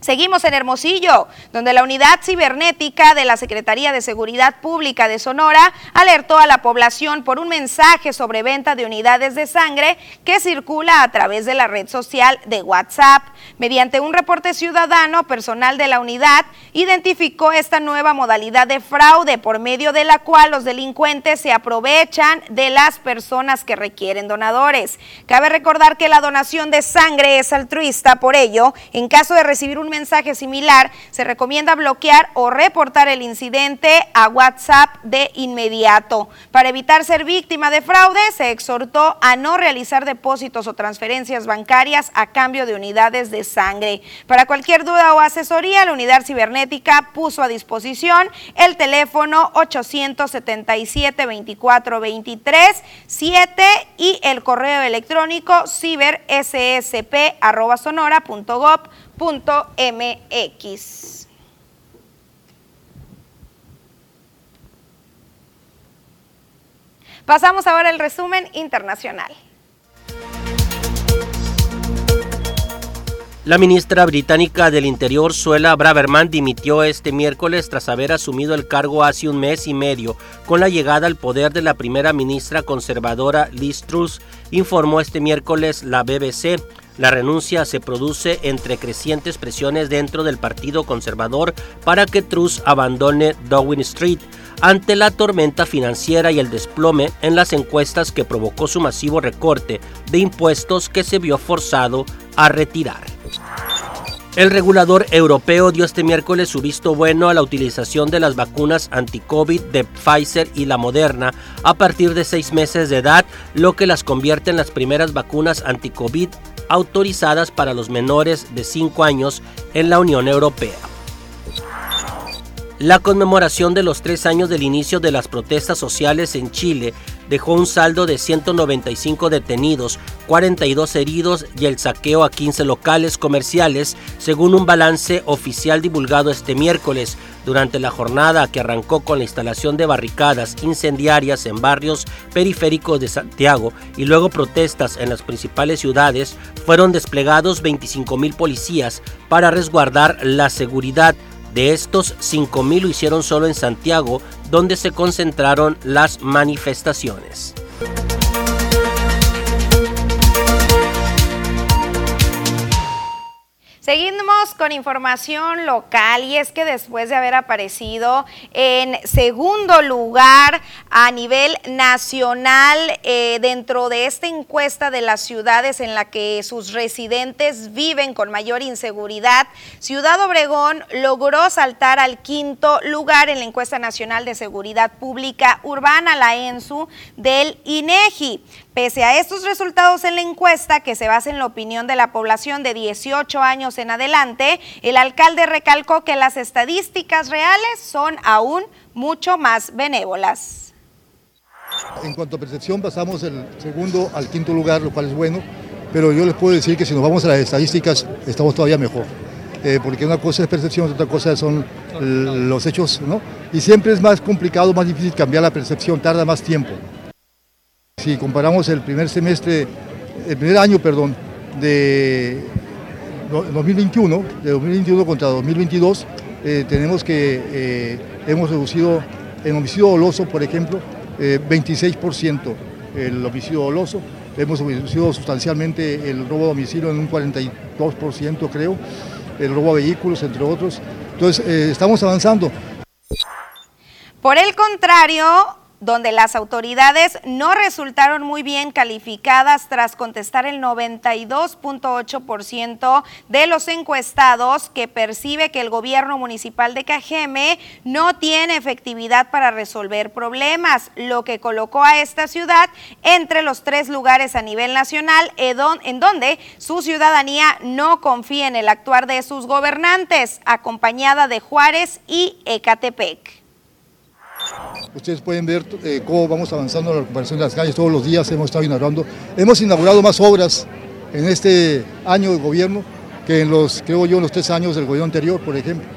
Seguimos en Hermosillo, donde la unidad cibernética de la Secretaría de Seguridad Pública de Sonora alertó a la población por un mensaje sobre venta de unidades de sangre que circula a través de la red social de WhatsApp. Mediante un reporte ciudadano, personal de la unidad identificó esta nueva modalidad de fraude por medio de la cual los delincuentes se aprovechan de las personas que requieren donadores. Cabe recordar que la donación de sangre es altruista, por ello, en caso de recibir un mensaje similar, se recomienda bloquear o reportar el incidente a WhatsApp de inmediato. Para evitar ser víctima de fraude, se exhortó a no realizar depósitos o transferencias bancarias a cambio de unidades de sangre. Para cualquier duda o asesoría, la unidad cibernética puso a disposición el teléfono 877 24 23 7 y el correo electrónico ciberssp.sonora.gov mx Pasamos ahora al resumen internacional. La ministra británica del Interior, Suela Braverman, dimitió este miércoles tras haber asumido el cargo hace un mes y medio con la llegada al poder de la primera ministra conservadora Liz Truss, informó este miércoles la BBC. La renuncia se produce entre crecientes presiones dentro del Partido Conservador para que Truss abandone Downing Street ante la tormenta financiera y el desplome en las encuestas que provocó su masivo recorte de impuestos que se vio forzado a retirar. El regulador europeo dio este miércoles su visto bueno a la utilización de las vacunas anti-COVID de Pfizer y la Moderna a partir de seis meses de edad, lo que las convierte en las primeras vacunas anti-COVID autorizadas para los menores de 5 años en la Unión Europea. La conmemoración de los tres años del inicio de las protestas sociales en Chile dejó un saldo de 195 detenidos, 42 heridos y el saqueo a 15 locales comerciales, según un balance oficial divulgado este miércoles, durante la jornada que arrancó con la instalación de barricadas incendiarias en barrios periféricos de Santiago y luego protestas en las principales ciudades, fueron desplegados 25 mil policías para resguardar la seguridad de estos, 5.000 lo hicieron solo en Santiago, donde se concentraron las manifestaciones. Seguimos con información local y es que después de haber aparecido en segundo lugar a nivel nacional eh, dentro de esta encuesta de las ciudades en la que sus residentes viven con mayor inseguridad, Ciudad Obregón logró saltar al quinto lugar en la encuesta nacional de seguridad pública urbana, la ENSU, del INEGI. Pese a estos resultados en la encuesta, que se basa en la opinión de la población de 18 años en adelante, el alcalde recalcó que las estadísticas reales son aún mucho más benévolas. En cuanto a percepción, pasamos del segundo al quinto lugar, lo cual es bueno, pero yo les puedo decir que si nos vamos a las estadísticas, estamos todavía mejor. Eh, porque una cosa es percepción, otra cosa son los hechos, ¿no? Y siempre es más complicado, más difícil cambiar la percepción, tarda más tiempo Si comparamos el primer semestre, el primer año, perdón, de 2021, de 2021 contra 2022, eh, tenemos que eh, hemos reducido en homicidio doloso, por ejemplo, 26% eh, el homicidio doloso, hemos reducido sustancialmente el robo de domicilio en un 42%, creo, el robo a vehículos, entre otros. Entonces, estamos avanzando. Por el contrario, donde las autoridades no resultaron muy bien calificadas tras contestar el 92.8% de los encuestados que percibe que el gobierno municipal de Cajeme no tiene efectividad para resolver problemas, lo que colocó a esta ciudad entre los tres lugares a nivel nacional en donde su ciudadanía no confía en el actuar de sus gobernantes, acompañada de Juárez y Ecatepec. Ustedes pueden ver eh, cómo vamos avanzando en la recuperación de las calles. Todos los días hemos estado inaugurando. Hemos inaugurado más obras en este año de gobierno que en los, creo yo, en los tres años del gobierno anterior, por ejemplo.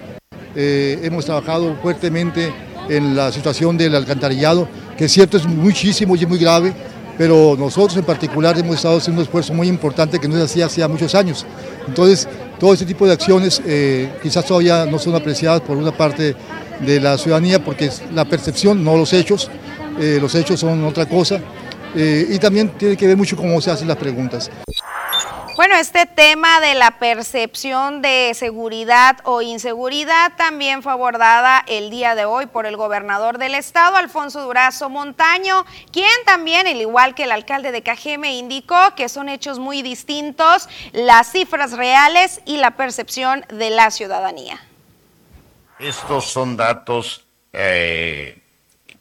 Eh, hemos trabajado fuertemente en la situación del alcantarillado, que es cierto es muchísimo y muy grave, pero nosotros en particular hemos estado haciendo un esfuerzo muy importante que no se hacía hacía muchos años. Entonces, todo este tipo de acciones eh, quizás todavía no son apreciadas por una parte de la ciudadanía porque es la percepción, no los hechos, eh, los hechos son otra cosa eh, y también tiene que ver mucho cómo se hacen las preguntas. Bueno, este tema de la percepción de seguridad o inseguridad también fue abordada el día de hoy por el gobernador del estado, Alfonso Durazo Montaño, quien también, al igual que el alcalde de Cajeme, indicó que son hechos muy distintos las cifras reales y la percepción de la ciudadanía. Estos son datos eh,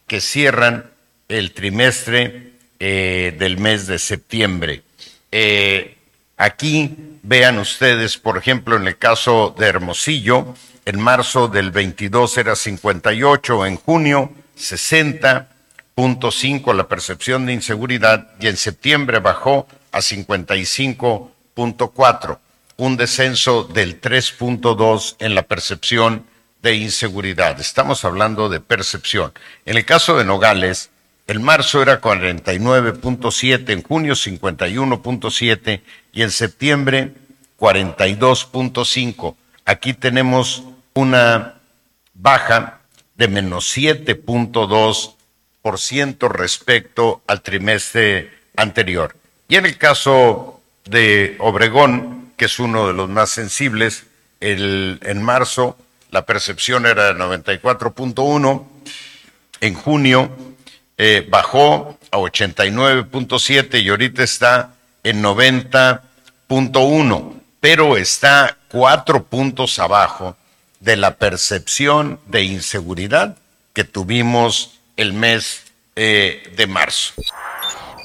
que cierran el trimestre eh, del mes de septiembre. Eh, aquí vean ustedes, por ejemplo, en el caso de Hermosillo, en marzo del 22 era 58, en junio 60.5 la percepción de inseguridad y en septiembre bajó a 55.4, un descenso del 3.2 en la percepción de inseguridad. Estamos hablando de percepción. En el caso de Nogales, el marzo era 49.7, en junio 51.7 y en septiembre 42.5. Aquí tenemos una baja de menos 7.2% respecto al trimestre anterior. Y en el caso de Obregón, que es uno de los más sensibles, el, en marzo la percepción era de 94.1, en junio eh, bajó a 89.7 y ahorita está en 90.1, pero está cuatro puntos abajo de la percepción de inseguridad que tuvimos el mes eh, de marzo.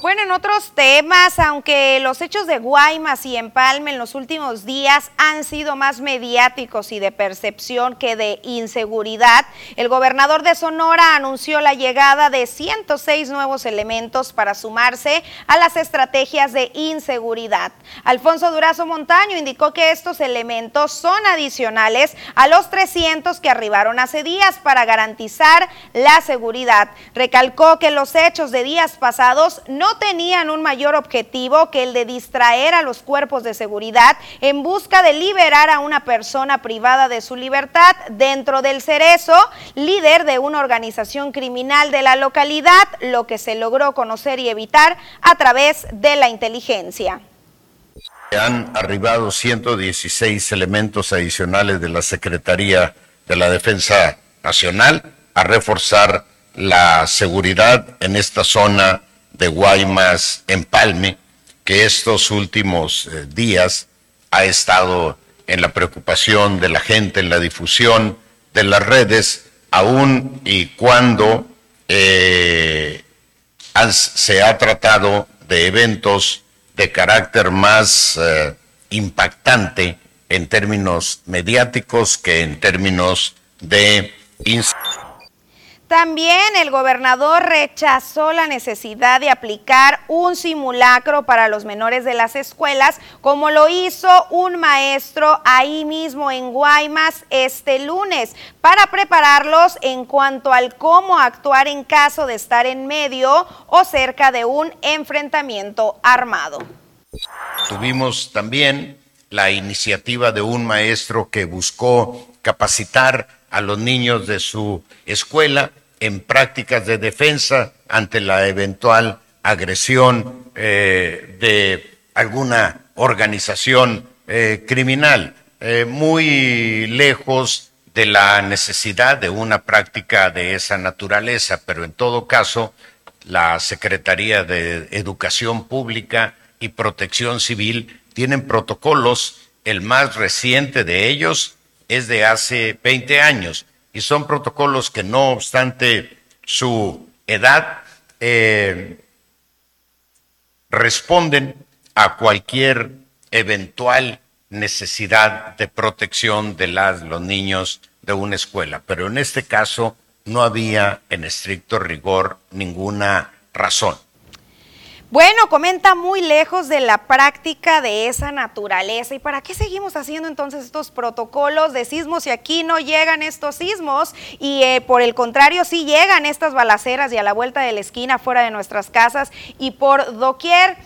Bueno, en otros temas, aunque los hechos de Guaymas y Empalme en los últimos días han sido más mediáticos y de percepción que de inseguridad, el gobernador de Sonora anunció la llegada de 106 nuevos elementos para sumarse a las estrategias de inseguridad. Alfonso Durazo Montaño indicó que estos elementos son adicionales a los 300 que arribaron hace días para garantizar la seguridad. Recalcó que los hechos de días pasados no tenían un mayor objetivo que el de distraer a los cuerpos de seguridad en busca de liberar a una persona privada de su libertad dentro del Cerezo, líder de una organización criminal de la localidad, lo que se logró conocer y evitar a través de la inteligencia. Han arribado 116 elementos adicionales de la Secretaría de la Defensa Nacional a reforzar la seguridad en esta zona de Guaymas Empalme, que estos últimos eh, días ha estado en la preocupación de la gente, en la difusión de las redes, aún y cuando eh, se ha tratado de eventos de carácter más eh, impactante en términos mediáticos que en términos de También el gobernador rechazó la necesidad de aplicar un simulacro para los menores de las escuelas, como lo hizo un maestro ahí mismo en Guaymas este lunes, para prepararlos en cuanto al cómo actuar en caso de estar en medio o cerca de un enfrentamiento armado. Tuvimos también la iniciativa de un maestro que buscó capacitar a los niños de su escuela en prácticas de defensa ante la eventual agresión eh, de alguna organización eh, criminal, eh, muy lejos de la necesidad de una práctica de esa naturaleza, pero en todo caso, la Secretaría de Educación Pública y Protección Civil tienen protocolos, el más reciente de ellos es de hace 20 años, y son protocolos que no obstante su edad eh, responden a cualquier eventual necesidad de protección de los niños de una escuela. Pero en este caso no había en estricto rigor ninguna razón. Bueno, comenta muy lejos de la práctica de esa naturaleza. ¿Y para qué seguimos haciendo entonces estos protocolos de sismos si aquí no llegan estos sismos? Y eh, por el contrario, sí llegan estas balaceras y a la vuelta de la esquina, fuera de nuestras casas y por doquier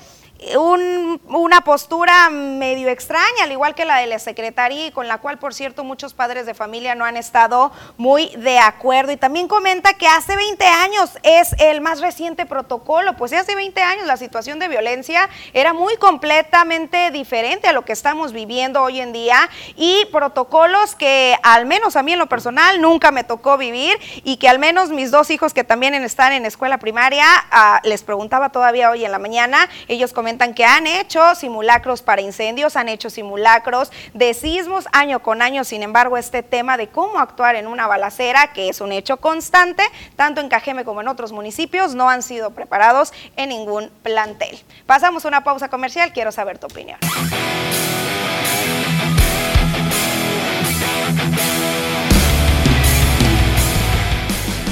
una postura medio extraña, al igual que la de la secretaría, con la cual, por cierto, muchos padres de familia no han estado muy de acuerdo. Y también comenta que hace 20 años es el más reciente protocolo, pues hace 20 años la situación de violencia era muy completamente diferente a lo que estamos viviendo hoy en día y protocolos que al menos a mí en lo personal nunca me tocó vivir y que al menos mis dos hijos que también están en escuela primaria, ah, les preguntaba todavía hoy en la mañana, ellos comentan que han hecho simulacros para incendios, han hecho simulacros de sismos año con año. Sin embargo, este tema de cómo actuar en una balacera, que es un hecho constante, tanto en Cajeme como en otros municipios, no han sido preparados en ningún plantel. Pasamos una pausa comercial, quiero saber tu opinión.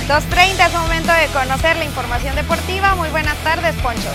2.30 es momento de conocer la información deportiva. Muy buenas tardes, Poncho.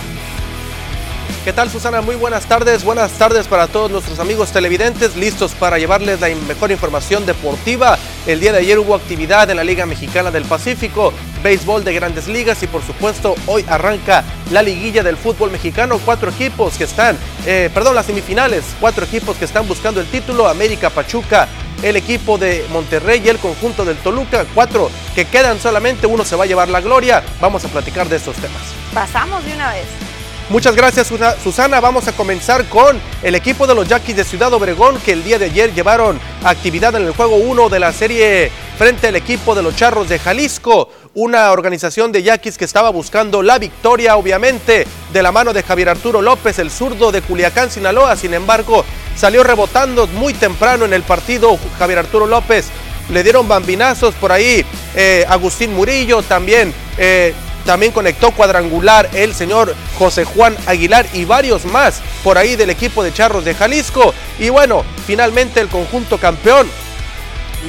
¿Qué tal Susana? Muy buenas tardes. Buenas tardes para todos nuestros amigos televidentes, listos para llevarles la mejor información deportiva. El día de ayer hubo actividad en la Liga Mexicana del Pacífico, béisbol de grandes ligas y por supuesto hoy arranca la liguilla del fútbol mexicano. Cuatro equipos que están, eh, perdón, las semifinales, cuatro equipos que están buscando el título, América Pachuca, el equipo de Monterrey y el conjunto del Toluca. Cuatro que quedan solamente, uno se va a llevar la gloria. Vamos a platicar de estos temas. Pasamos de una vez. Muchas gracias Susana. Vamos a comenzar con el equipo de los Yaquis de Ciudad Obregón que el día de ayer llevaron actividad en el juego 1 de la serie frente al equipo de los Charros de Jalisco, una organización de Yaquis que estaba buscando la victoria obviamente de la mano de Javier Arturo López, el zurdo de Culiacán, Sinaloa. Sin embargo, salió rebotando muy temprano en el partido Javier Arturo López. Le dieron bambinazos por ahí eh, Agustín Murillo, también eh, también conectó cuadrangular el señor José Juan Aguilar y varios más por ahí del equipo de Charros de Jalisco. Y bueno, finalmente el conjunto campeón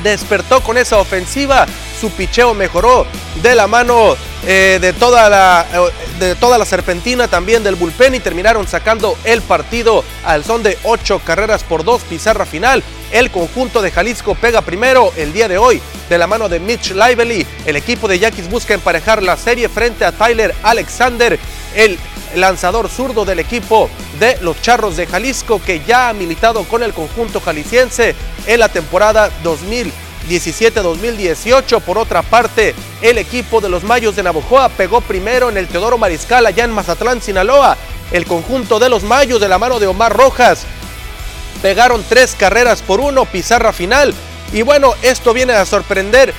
despertó con esa ofensiva, su picheo mejoró de la mano eh, de, toda la, eh, de toda la serpentina también del bullpen y terminaron sacando el partido al son de ocho carreras por dos, pizarra final. El conjunto de Jalisco pega primero el día de hoy de la mano de Mitch Lively. El equipo de Yaquis busca emparejar la serie frente a Tyler Alexander, el lanzador zurdo del equipo de los Charros de Jalisco que ya ha militado con el conjunto jalisciense en la temporada 2017-2018. Por otra parte, el equipo de los Mayos de Navojoa pegó primero en el Teodoro Mariscal allá en Mazatlán, Sinaloa. El conjunto de los Mayos de la mano de Omar Rojas pegaron tres carreras por uno, pizarra final. Y bueno, esto viene a sorprender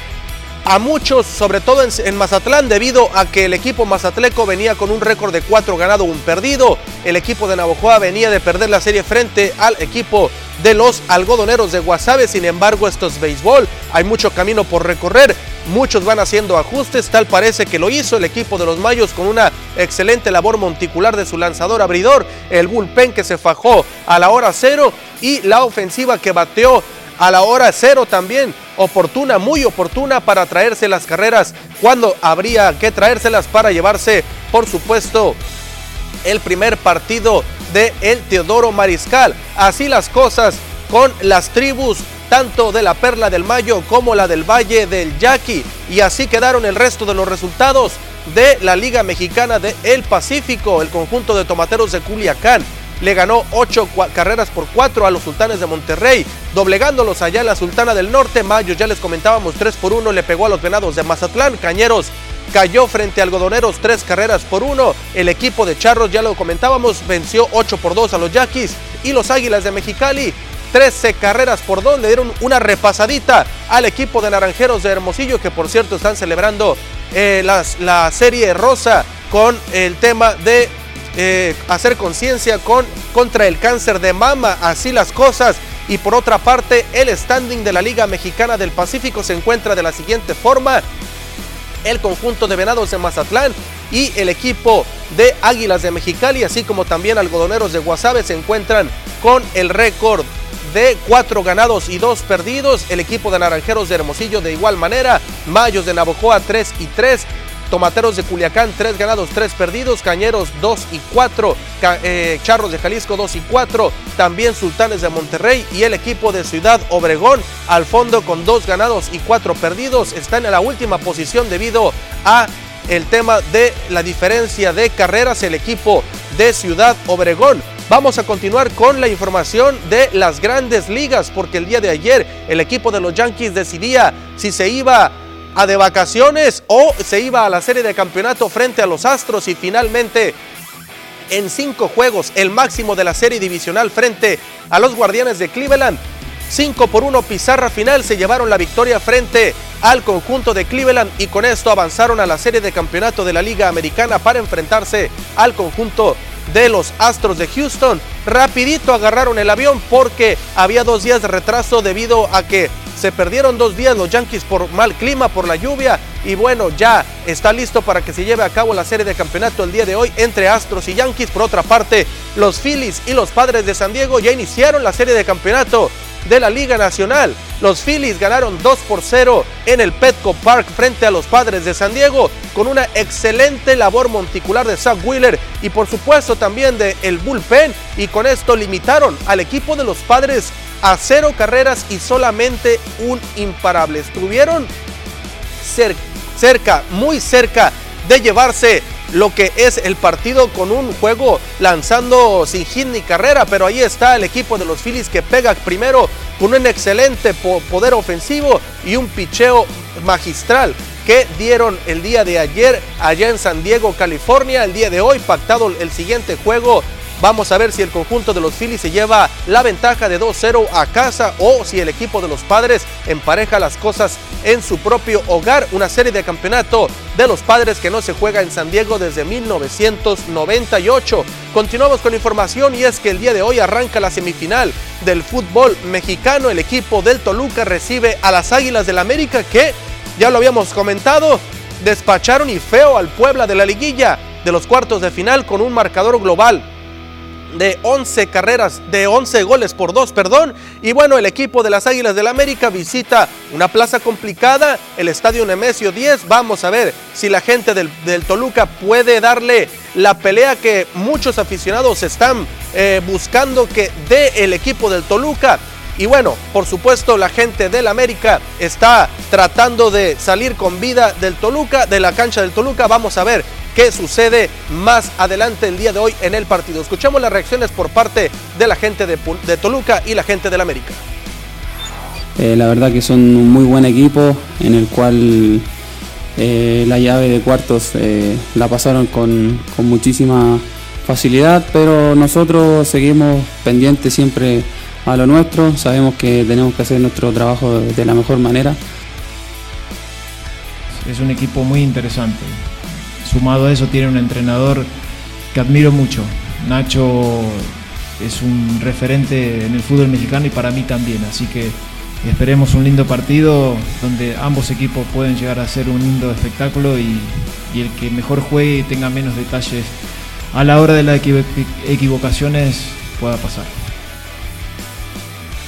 a muchos, sobre todo en, Mazatlán, debido a que el equipo mazatleco venía con un récord de cuatro ganado, un perdido. El equipo de Navojoa venía de perder la serie frente al equipo de los algodoneros de Guasave. Sin embargo, esto es béisbol, hay mucho camino por recorrer. Muchos van haciendo ajustes, tal parece que lo hizo el equipo de los Mayos con una excelente labor monticular de su lanzador abridor, el bullpen que se fajó a la hora cero y la ofensiva que bateó a la hora cero también, oportuna, muy oportuna para traerse las carreras cuando habría que traérselas para llevarse, por supuesto, el primer partido de el Teodoro Mariscal. Así las cosas con las tribus tanto de la Perla del Mayo como la del Valle del Yaqui. Y así quedaron el resto de los resultados de la Liga Mexicana del El Pacífico. El conjunto de tomateros de Culiacán le ganó ocho carreras por cuatro a los sultanes de Monterrey, doblegándolos allá en la Sultana del Norte. Mayo, ya les comentábamos, 3 por 1 le pegó a los venados de Mazatlán. Cañeros cayó frente a algodoneros tres carreras por uno. El equipo de Charros, ya lo comentábamos, venció 8 por 2 a los Yaquis y los Águilas de Mexicali 13 carreras por dos. Le dieron una repasadita al equipo de Naranjeros de Hermosillo, que por cierto están celebrando eh, la serie rosa con el tema de eh, hacer conciencia con, contra el cáncer de mama. Así las cosas. Y por otra parte, el standing de la Liga Mexicana del Pacífico se encuentra de la siguiente forma. El conjunto de Venados de Mazatlán y el equipo de Águilas de Mexicali, así como también algodoneros de Guasave, se encuentran con el récord de cuatro ganados y dos perdidos. El equipo de Naranjeros de Hermosillo de igual manera. Mayos de Navojoa 3 y 3. Tomateros de Culiacán, 3 ganados, 3 perdidos. Cañeros 2 y 4. Eh, Charros de Jalisco 2 y 4. También Sultanes de Monterrey y el equipo de Ciudad Obregón al fondo con 2 ganados y 4 perdidos. Están en la última posición debido a el tema de la diferencia de carreras. El equipo de Ciudad Obregón Vamos a continuar con la información de las grandes ligas, porque el día de ayer el equipo de los Yankees decidía si se iba a de vacaciones o se iba a la serie de campeonato frente a los Astros y finalmente en cinco juegos, el máximo de la serie divisional frente a los Guardianes de Cleveland. 5 por 1 pizarra final se llevaron la victoria frente al conjunto de Cleveland y con esto avanzaron a la serie de campeonato de la Liga Americana para enfrentarse al conjunto de los Astros de Houston. Rapidito agarraron el avión porque había dos días de retraso debido a que se perdieron dos días los Yankees por mal clima, por la lluvia. Y bueno, ya está listo para que se lleve a cabo la serie de campeonato el día de hoy entre Astros y Yankees. Por otra parte, los Phillies y los Padres de San Diego ya iniciaron la serie de campeonato de la Liga Nacional. Los Phillies ganaron 2 por 0 en el Petco Park frente a los Padres de San Diego con una excelente labor monticular de Zach Wheeler y por supuesto también de el bullpen y con esto limitaron al equipo de los Padres a cero carreras y solamente un imparable. Estuvieron cerca, muy cerca de llevarse lo que es el partido con un juego lanzando sin hit ni carrera, pero ahí está el equipo de los Phillies que pega primero con un excelente poder ofensivo y un picheo magistral que dieron el día de ayer allá en San Diego, California. El día de hoy pactado el siguiente juego Vamos a ver si el conjunto de los Phillies se lleva la ventaja de 2-0 a casa o si el equipo de los padres empareja las cosas en su propio hogar. Una serie de campeonato de los padres que no se juega en San Diego desde 1998. Continuamos con información y es que el día de hoy arranca la semifinal del fútbol mexicano. El equipo del Toluca recibe a las Águilas del América que, ya lo habíamos comentado, despacharon y feo al Puebla de la liguilla de los cuartos de final con un marcador global de 11 carreras, de 11 goles por 2, perdón. Y bueno, el equipo de las Águilas del América visita una plaza complicada, el Estadio Nemesio 10. Vamos a ver si la gente del, Toluca puede darle la pelea que muchos aficionados están eh, buscando que dé el equipo del Toluca. Y bueno, por supuesto, la gente del América está tratando de salir con vida del Toluca, de la cancha del Toluca. Vamos a ver qué sucede más adelante el día de hoy en el partido. Escuchamos las reacciones por parte de la gente de, Toluca y la gente del América. Eh, la verdad que son un muy buen equipo en el cual eh, la llave de cuartos eh, la pasaron con, con muchísima facilidad, pero nosotros seguimos pendientes siempre a lo nuestro, sabemos que tenemos que hacer nuestro trabajo de la mejor manera. Es un equipo muy interesante. Sumado a eso tiene un entrenador que admiro mucho. Nacho es un referente en el fútbol mexicano y para mí también, así que esperemos un lindo partido donde ambos equipos pueden llegar a ser un lindo espectáculo y, y el que mejor juegue y tenga menos detalles a la hora de las equivocaciones pueda pasar.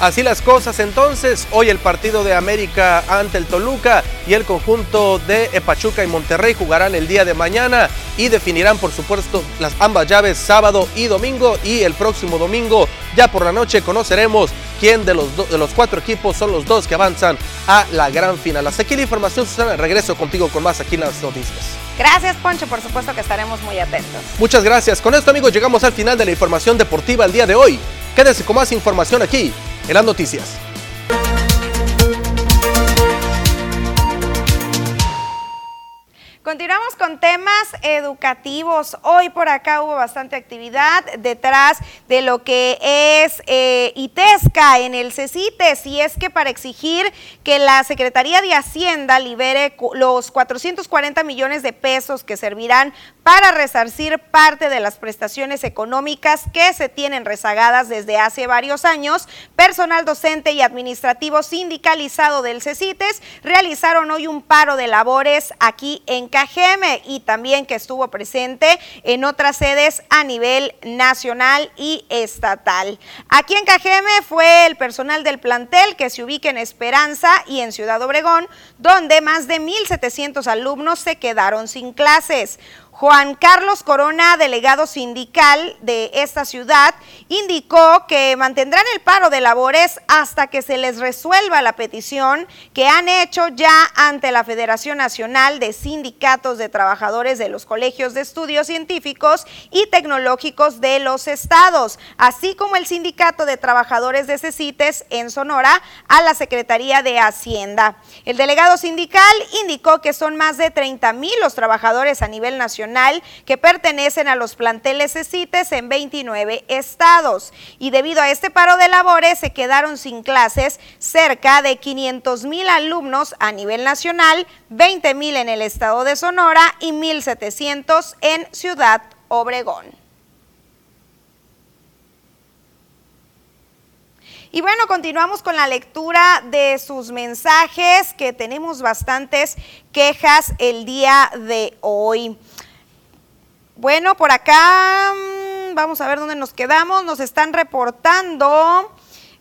Así las cosas entonces, hoy el partido de América ante el Toluca y el conjunto de Pachuca y Monterrey jugarán el día de mañana y definirán por supuesto las ambas llaves sábado y domingo y el próximo domingo ya por la noche conoceremos quién de los, de los cuatro equipos son los dos que avanzan a la gran final. Hasta aquí la información, Susana, regreso contigo con más aquí en las noticias. Gracias, Poncho. Por supuesto que estaremos muy atentos. Muchas gracias. Con esto, amigos, llegamos al final de la información deportiva el día de hoy. Quédese con más información aquí en las noticias. Continuamos con temas educativos. Hoy por acá hubo bastante actividad detrás de lo que es eh, ITESCA en el CECITES y es que para exigir que la Secretaría de Hacienda libere los 440 millones de pesos que servirán para resarcir parte de las prestaciones económicas que se tienen rezagadas desde hace varios años, personal docente y administrativo sindicalizado del CECITES realizaron hoy un paro de labores aquí en Y también que estuvo presente en otras sedes a nivel nacional y estatal. Aquí en Cajeme fue el personal del plantel que se ubica en Esperanza y en Ciudad Obregón, donde más de 1.700 alumnos se quedaron sin clases. Juan Carlos Corona, delegado sindical de esta ciudad, indicó que mantendrán el paro de labores hasta que se les resuelva la petición que han hecho ya ante la Federación Nacional de Sindicatos de Trabajadores de los Colegios de Estudios Científicos y Tecnológicos de los Estados, así como el Sindicato de Trabajadores de CECITES en Sonora a la Secretaría de Hacienda. El delegado sindical indicó que son más de 30 mil los trabajadores a nivel nacional que pertenecen a los planteles CITES en 29 estados. Y debido a este paro de labores se quedaron sin clases cerca de 500 mil alumnos a nivel nacional, 20 mil en el estado de Sonora y 1.700 en Ciudad Obregón. Y bueno, continuamos con la lectura de sus mensajes, que tenemos bastantes quejas el día de hoy. Bueno, por acá mm, vamos a ver dónde nos quedamos. Nos están reportando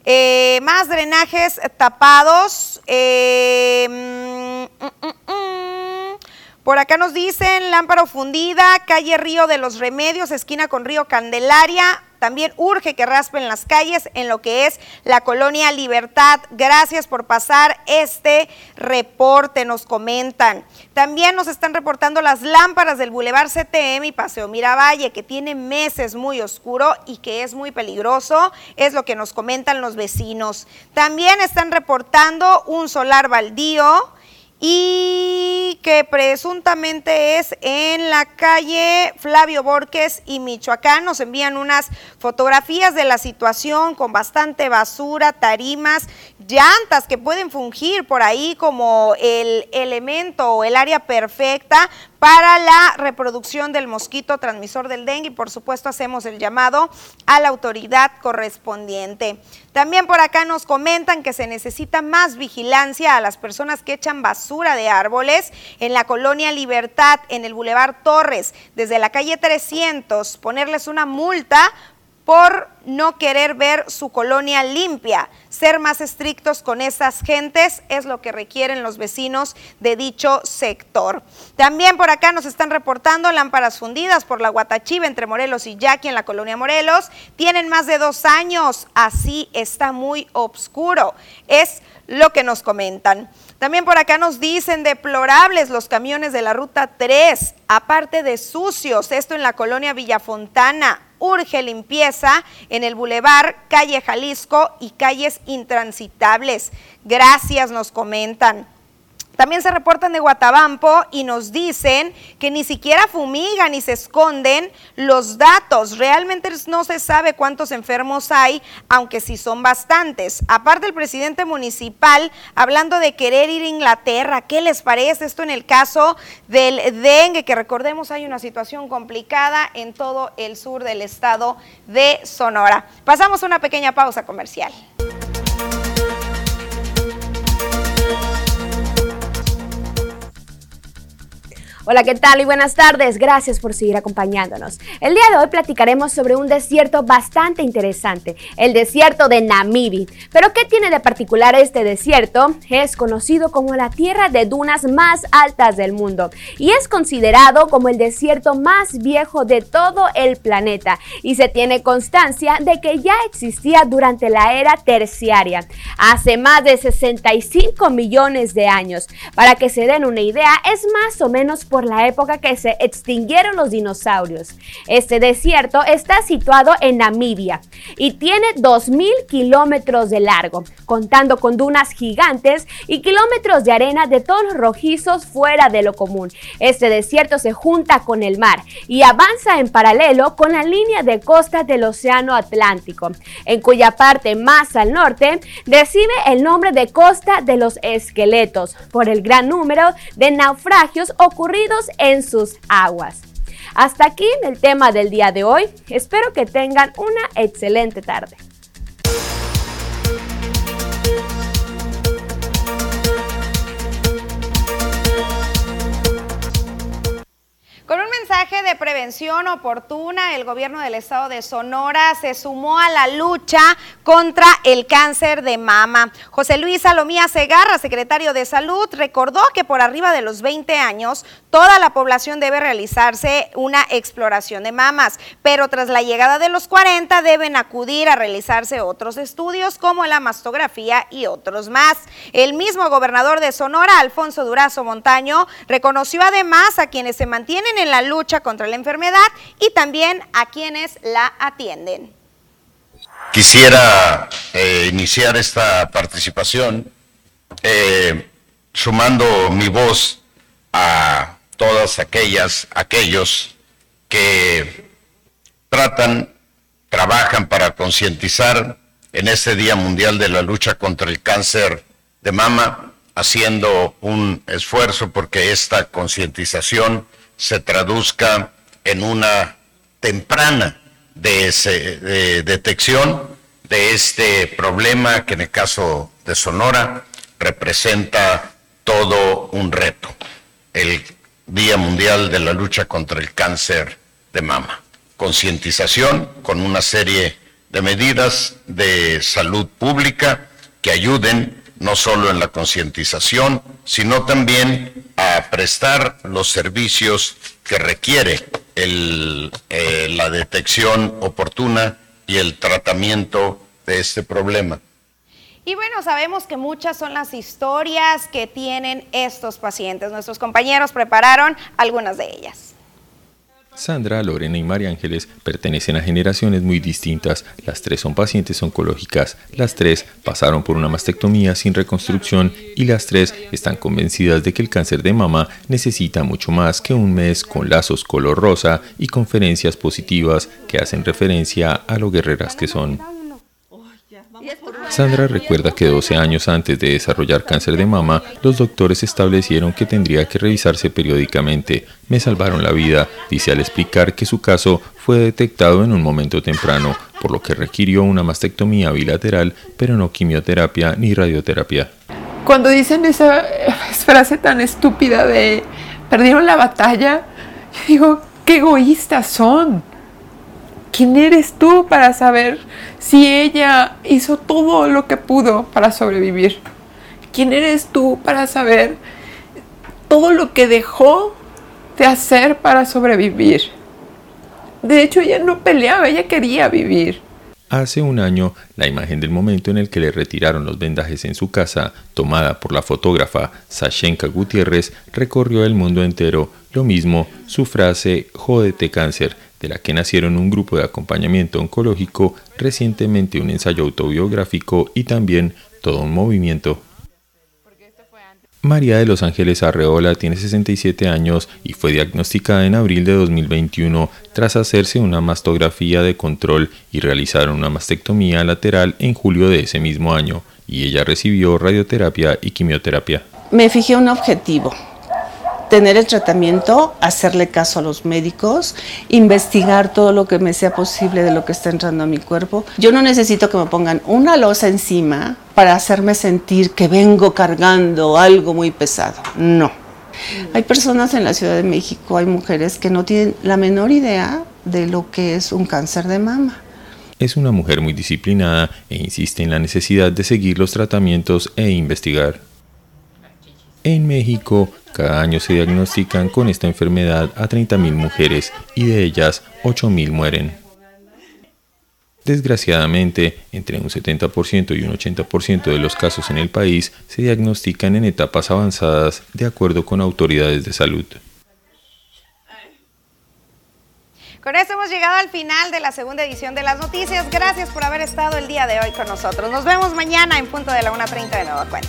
eh, más drenajes tapados. Eh, mm, mm, por acá nos dicen lámpara fundida, calle Río de los Remedios, esquina con Río Candelaria, también urge que raspen las calles en lo que es la colonia Libertad. Gracias por pasar este reporte, nos comentan. También nos están reportando las lámparas del Boulevard CTM y Paseo Miravalle, que tiene meses muy oscuro y que es muy peligroso, es lo que nos comentan los vecinos. También están reportando un solar baldío y que presuntamente es en la calle Flavio Borges y Michoacán. Nos envían unas fotografías de la situación con bastante basura, tarimas, llantas que pueden fungir por ahí como el elemento o el área perfecta para la reproducción del mosquito transmisor del dengue y por supuesto hacemos el llamado a la autoridad correspondiente. También por acá nos comentan que se necesita más vigilancia a las personas que echan basura de árboles en la colonia Libertad, en el Boulevard Torres, desde la calle 300, ponerles una multa por no querer ver su colonia limpia. Ser más estrictos con esas gentes es lo que requieren los vecinos de dicho sector. También por acá nos están reportando lámparas fundidas por la Guatachiva entre Morelos y Yaqui en la colonia Morelos. Tienen más de dos años, así está muy oscuro. Es lo que nos comentan. También por acá nos dicen deplorables los camiones de la ruta 3, aparte de sucios, esto en la colonia Villafontana urge limpieza en el bulevar, calle Jalisco y calles intransitables. Gracias, nos comentan. También se reportan de Guatabampo y nos dicen que ni siquiera fumigan ni se esconden los datos. Realmente no se sabe cuántos enfermos hay, aunque sí son bastantes. Aparte el presidente municipal hablando de querer ir a Inglaterra, ¿qué les parece esto en el caso del dengue? Que recordemos hay una situación complicada en todo el sur del estado de Sonora. Pasamos una pequeña pausa comercial. Hola, ¿qué tal y buenas tardes? Gracias por seguir acompañándonos. El día de hoy platicaremos sobre un desierto bastante interesante, el desierto de Namibi. Pero ¿qué tiene de particular este desierto? Es conocido como la tierra de dunas más altas del mundo y es considerado como el desierto más viejo de todo el planeta y se tiene constancia de que ya existía durante la era terciaria, hace más de 65 millones de años. Para que se den una idea, es más o menos por la época que se extinguieron los dinosaurios. Este desierto está situado en Namibia y tiene 2.000 kilómetros de largo, contando con dunas gigantes y kilómetros de arena de tonos rojizos fuera de lo común. Este desierto se junta con el mar y avanza en paralelo con la línea de costa del Océano Atlántico, en cuya parte más al norte recibe el nombre de Costa de los Esqueletos por el gran número de naufragios ocurridos en sus aguas. Hasta aquí el tema del día de hoy. Espero que tengan una excelente tarde. Mensaje de prevención oportuna, el gobierno del estado de Sonora se sumó a la lucha contra el cáncer de mama. José Luis Salomía Segarra, secretario de Salud, recordó que por arriba de los 20 años toda la población debe realizarse una exploración de mamas, pero tras la llegada de los 40 deben acudir a realizarse otros estudios como la mastografía y otros más. El mismo gobernador de Sonora, Alfonso Durazo Montaño, reconoció además a quienes se mantienen en la lucha contra la enfermedad y también a quienes la atienden. Quisiera eh, iniciar esta participación eh, sumando mi voz a todas aquellas, aquellos que tratan, trabajan para concientizar en este Día Mundial de la Lucha contra el Cáncer de Mama, haciendo un esfuerzo porque esta concientización se traduzca en una temprana de, detección de este problema que en el caso de Sonora representa todo un reto, el Día Mundial de la Lucha contra el Cáncer de Mama. Concientización con una serie de medidas de salud pública que ayuden no solo en la concientización, sino también a prestar los servicios que requiere eh, la detección oportuna y el tratamiento de este problema. Y bueno, sabemos que muchas son las historias que tienen estos pacientes. Nuestros compañeros prepararon algunas de ellas. Sandra, Lorena y María Ángeles pertenecen a generaciones muy distintas. Las tres son pacientes oncológicas, las tres pasaron por una mastectomía sin reconstrucción y las tres están convencidas de que el cáncer de mama necesita mucho más que un mes con lazos color rosa y conferencias positivas que hacen referencia a lo guerreras que son. Sandra recuerda que 12 años antes de desarrollar cáncer de mama, los doctores establecieron que tendría que revisarse periódicamente. Me salvaron la vida, dice al explicar que su caso fue detectado en un momento temprano, por lo que requirió una mastectomía bilateral, pero no quimioterapia ni radioterapia. Cuando dicen esa frase tan estúpida de perdieron la batalla, yo digo, qué egoístas son. ¿Quién eres tú para saber si ella hizo todo lo que pudo para sobrevivir? ¿Quién eres tú para saber todo lo que dejó de hacer para sobrevivir? De hecho, ella no peleaba, ella quería vivir. Hace un año, la imagen del momento en el que le retiraron los vendajes en su casa, tomada por la fotógrafa Sashenka Gutiérrez, recorrió el mundo entero. Lo mismo, su frase, jódete cáncer, de la que nacieron un grupo de acompañamiento oncológico, recientemente un ensayo autobiográfico y también todo un movimiento. María de los Ángeles Arreola tiene 67 años y fue diagnosticada en abril de 2021 tras hacerse una mastografía de control y realizar una mastectomía lateral en julio de ese mismo año, y ella recibió radioterapia y quimioterapia. Me fijé un objetivo, tener el tratamiento, hacerle caso a los médicos, investigar todo lo que me sea posible de lo que está entrando a mi cuerpo. Yo no necesito que me pongan una losa encima para hacerme sentir que vengo cargando algo muy pesado. No. Hay personas en la Ciudad de México, hay mujeres que no tienen la menor idea de lo que es un cáncer de mama. Es una mujer muy disciplinada e insiste en la necesidad de seguir los tratamientos e investigar. En México, cada año se diagnostican con esta enfermedad a 30.000 mujeres y de ellas 8.000 mueren. Desgraciadamente, entre un 70% y un 80% de los casos en el país se diagnostican en etapas avanzadas de acuerdo con autoridades de salud. Con esto hemos llegado al final de la segunda edición de las noticias. Gracias por haber estado el día de hoy con nosotros. Nos vemos mañana en punto de la 1.30 de Nueva Cuenta.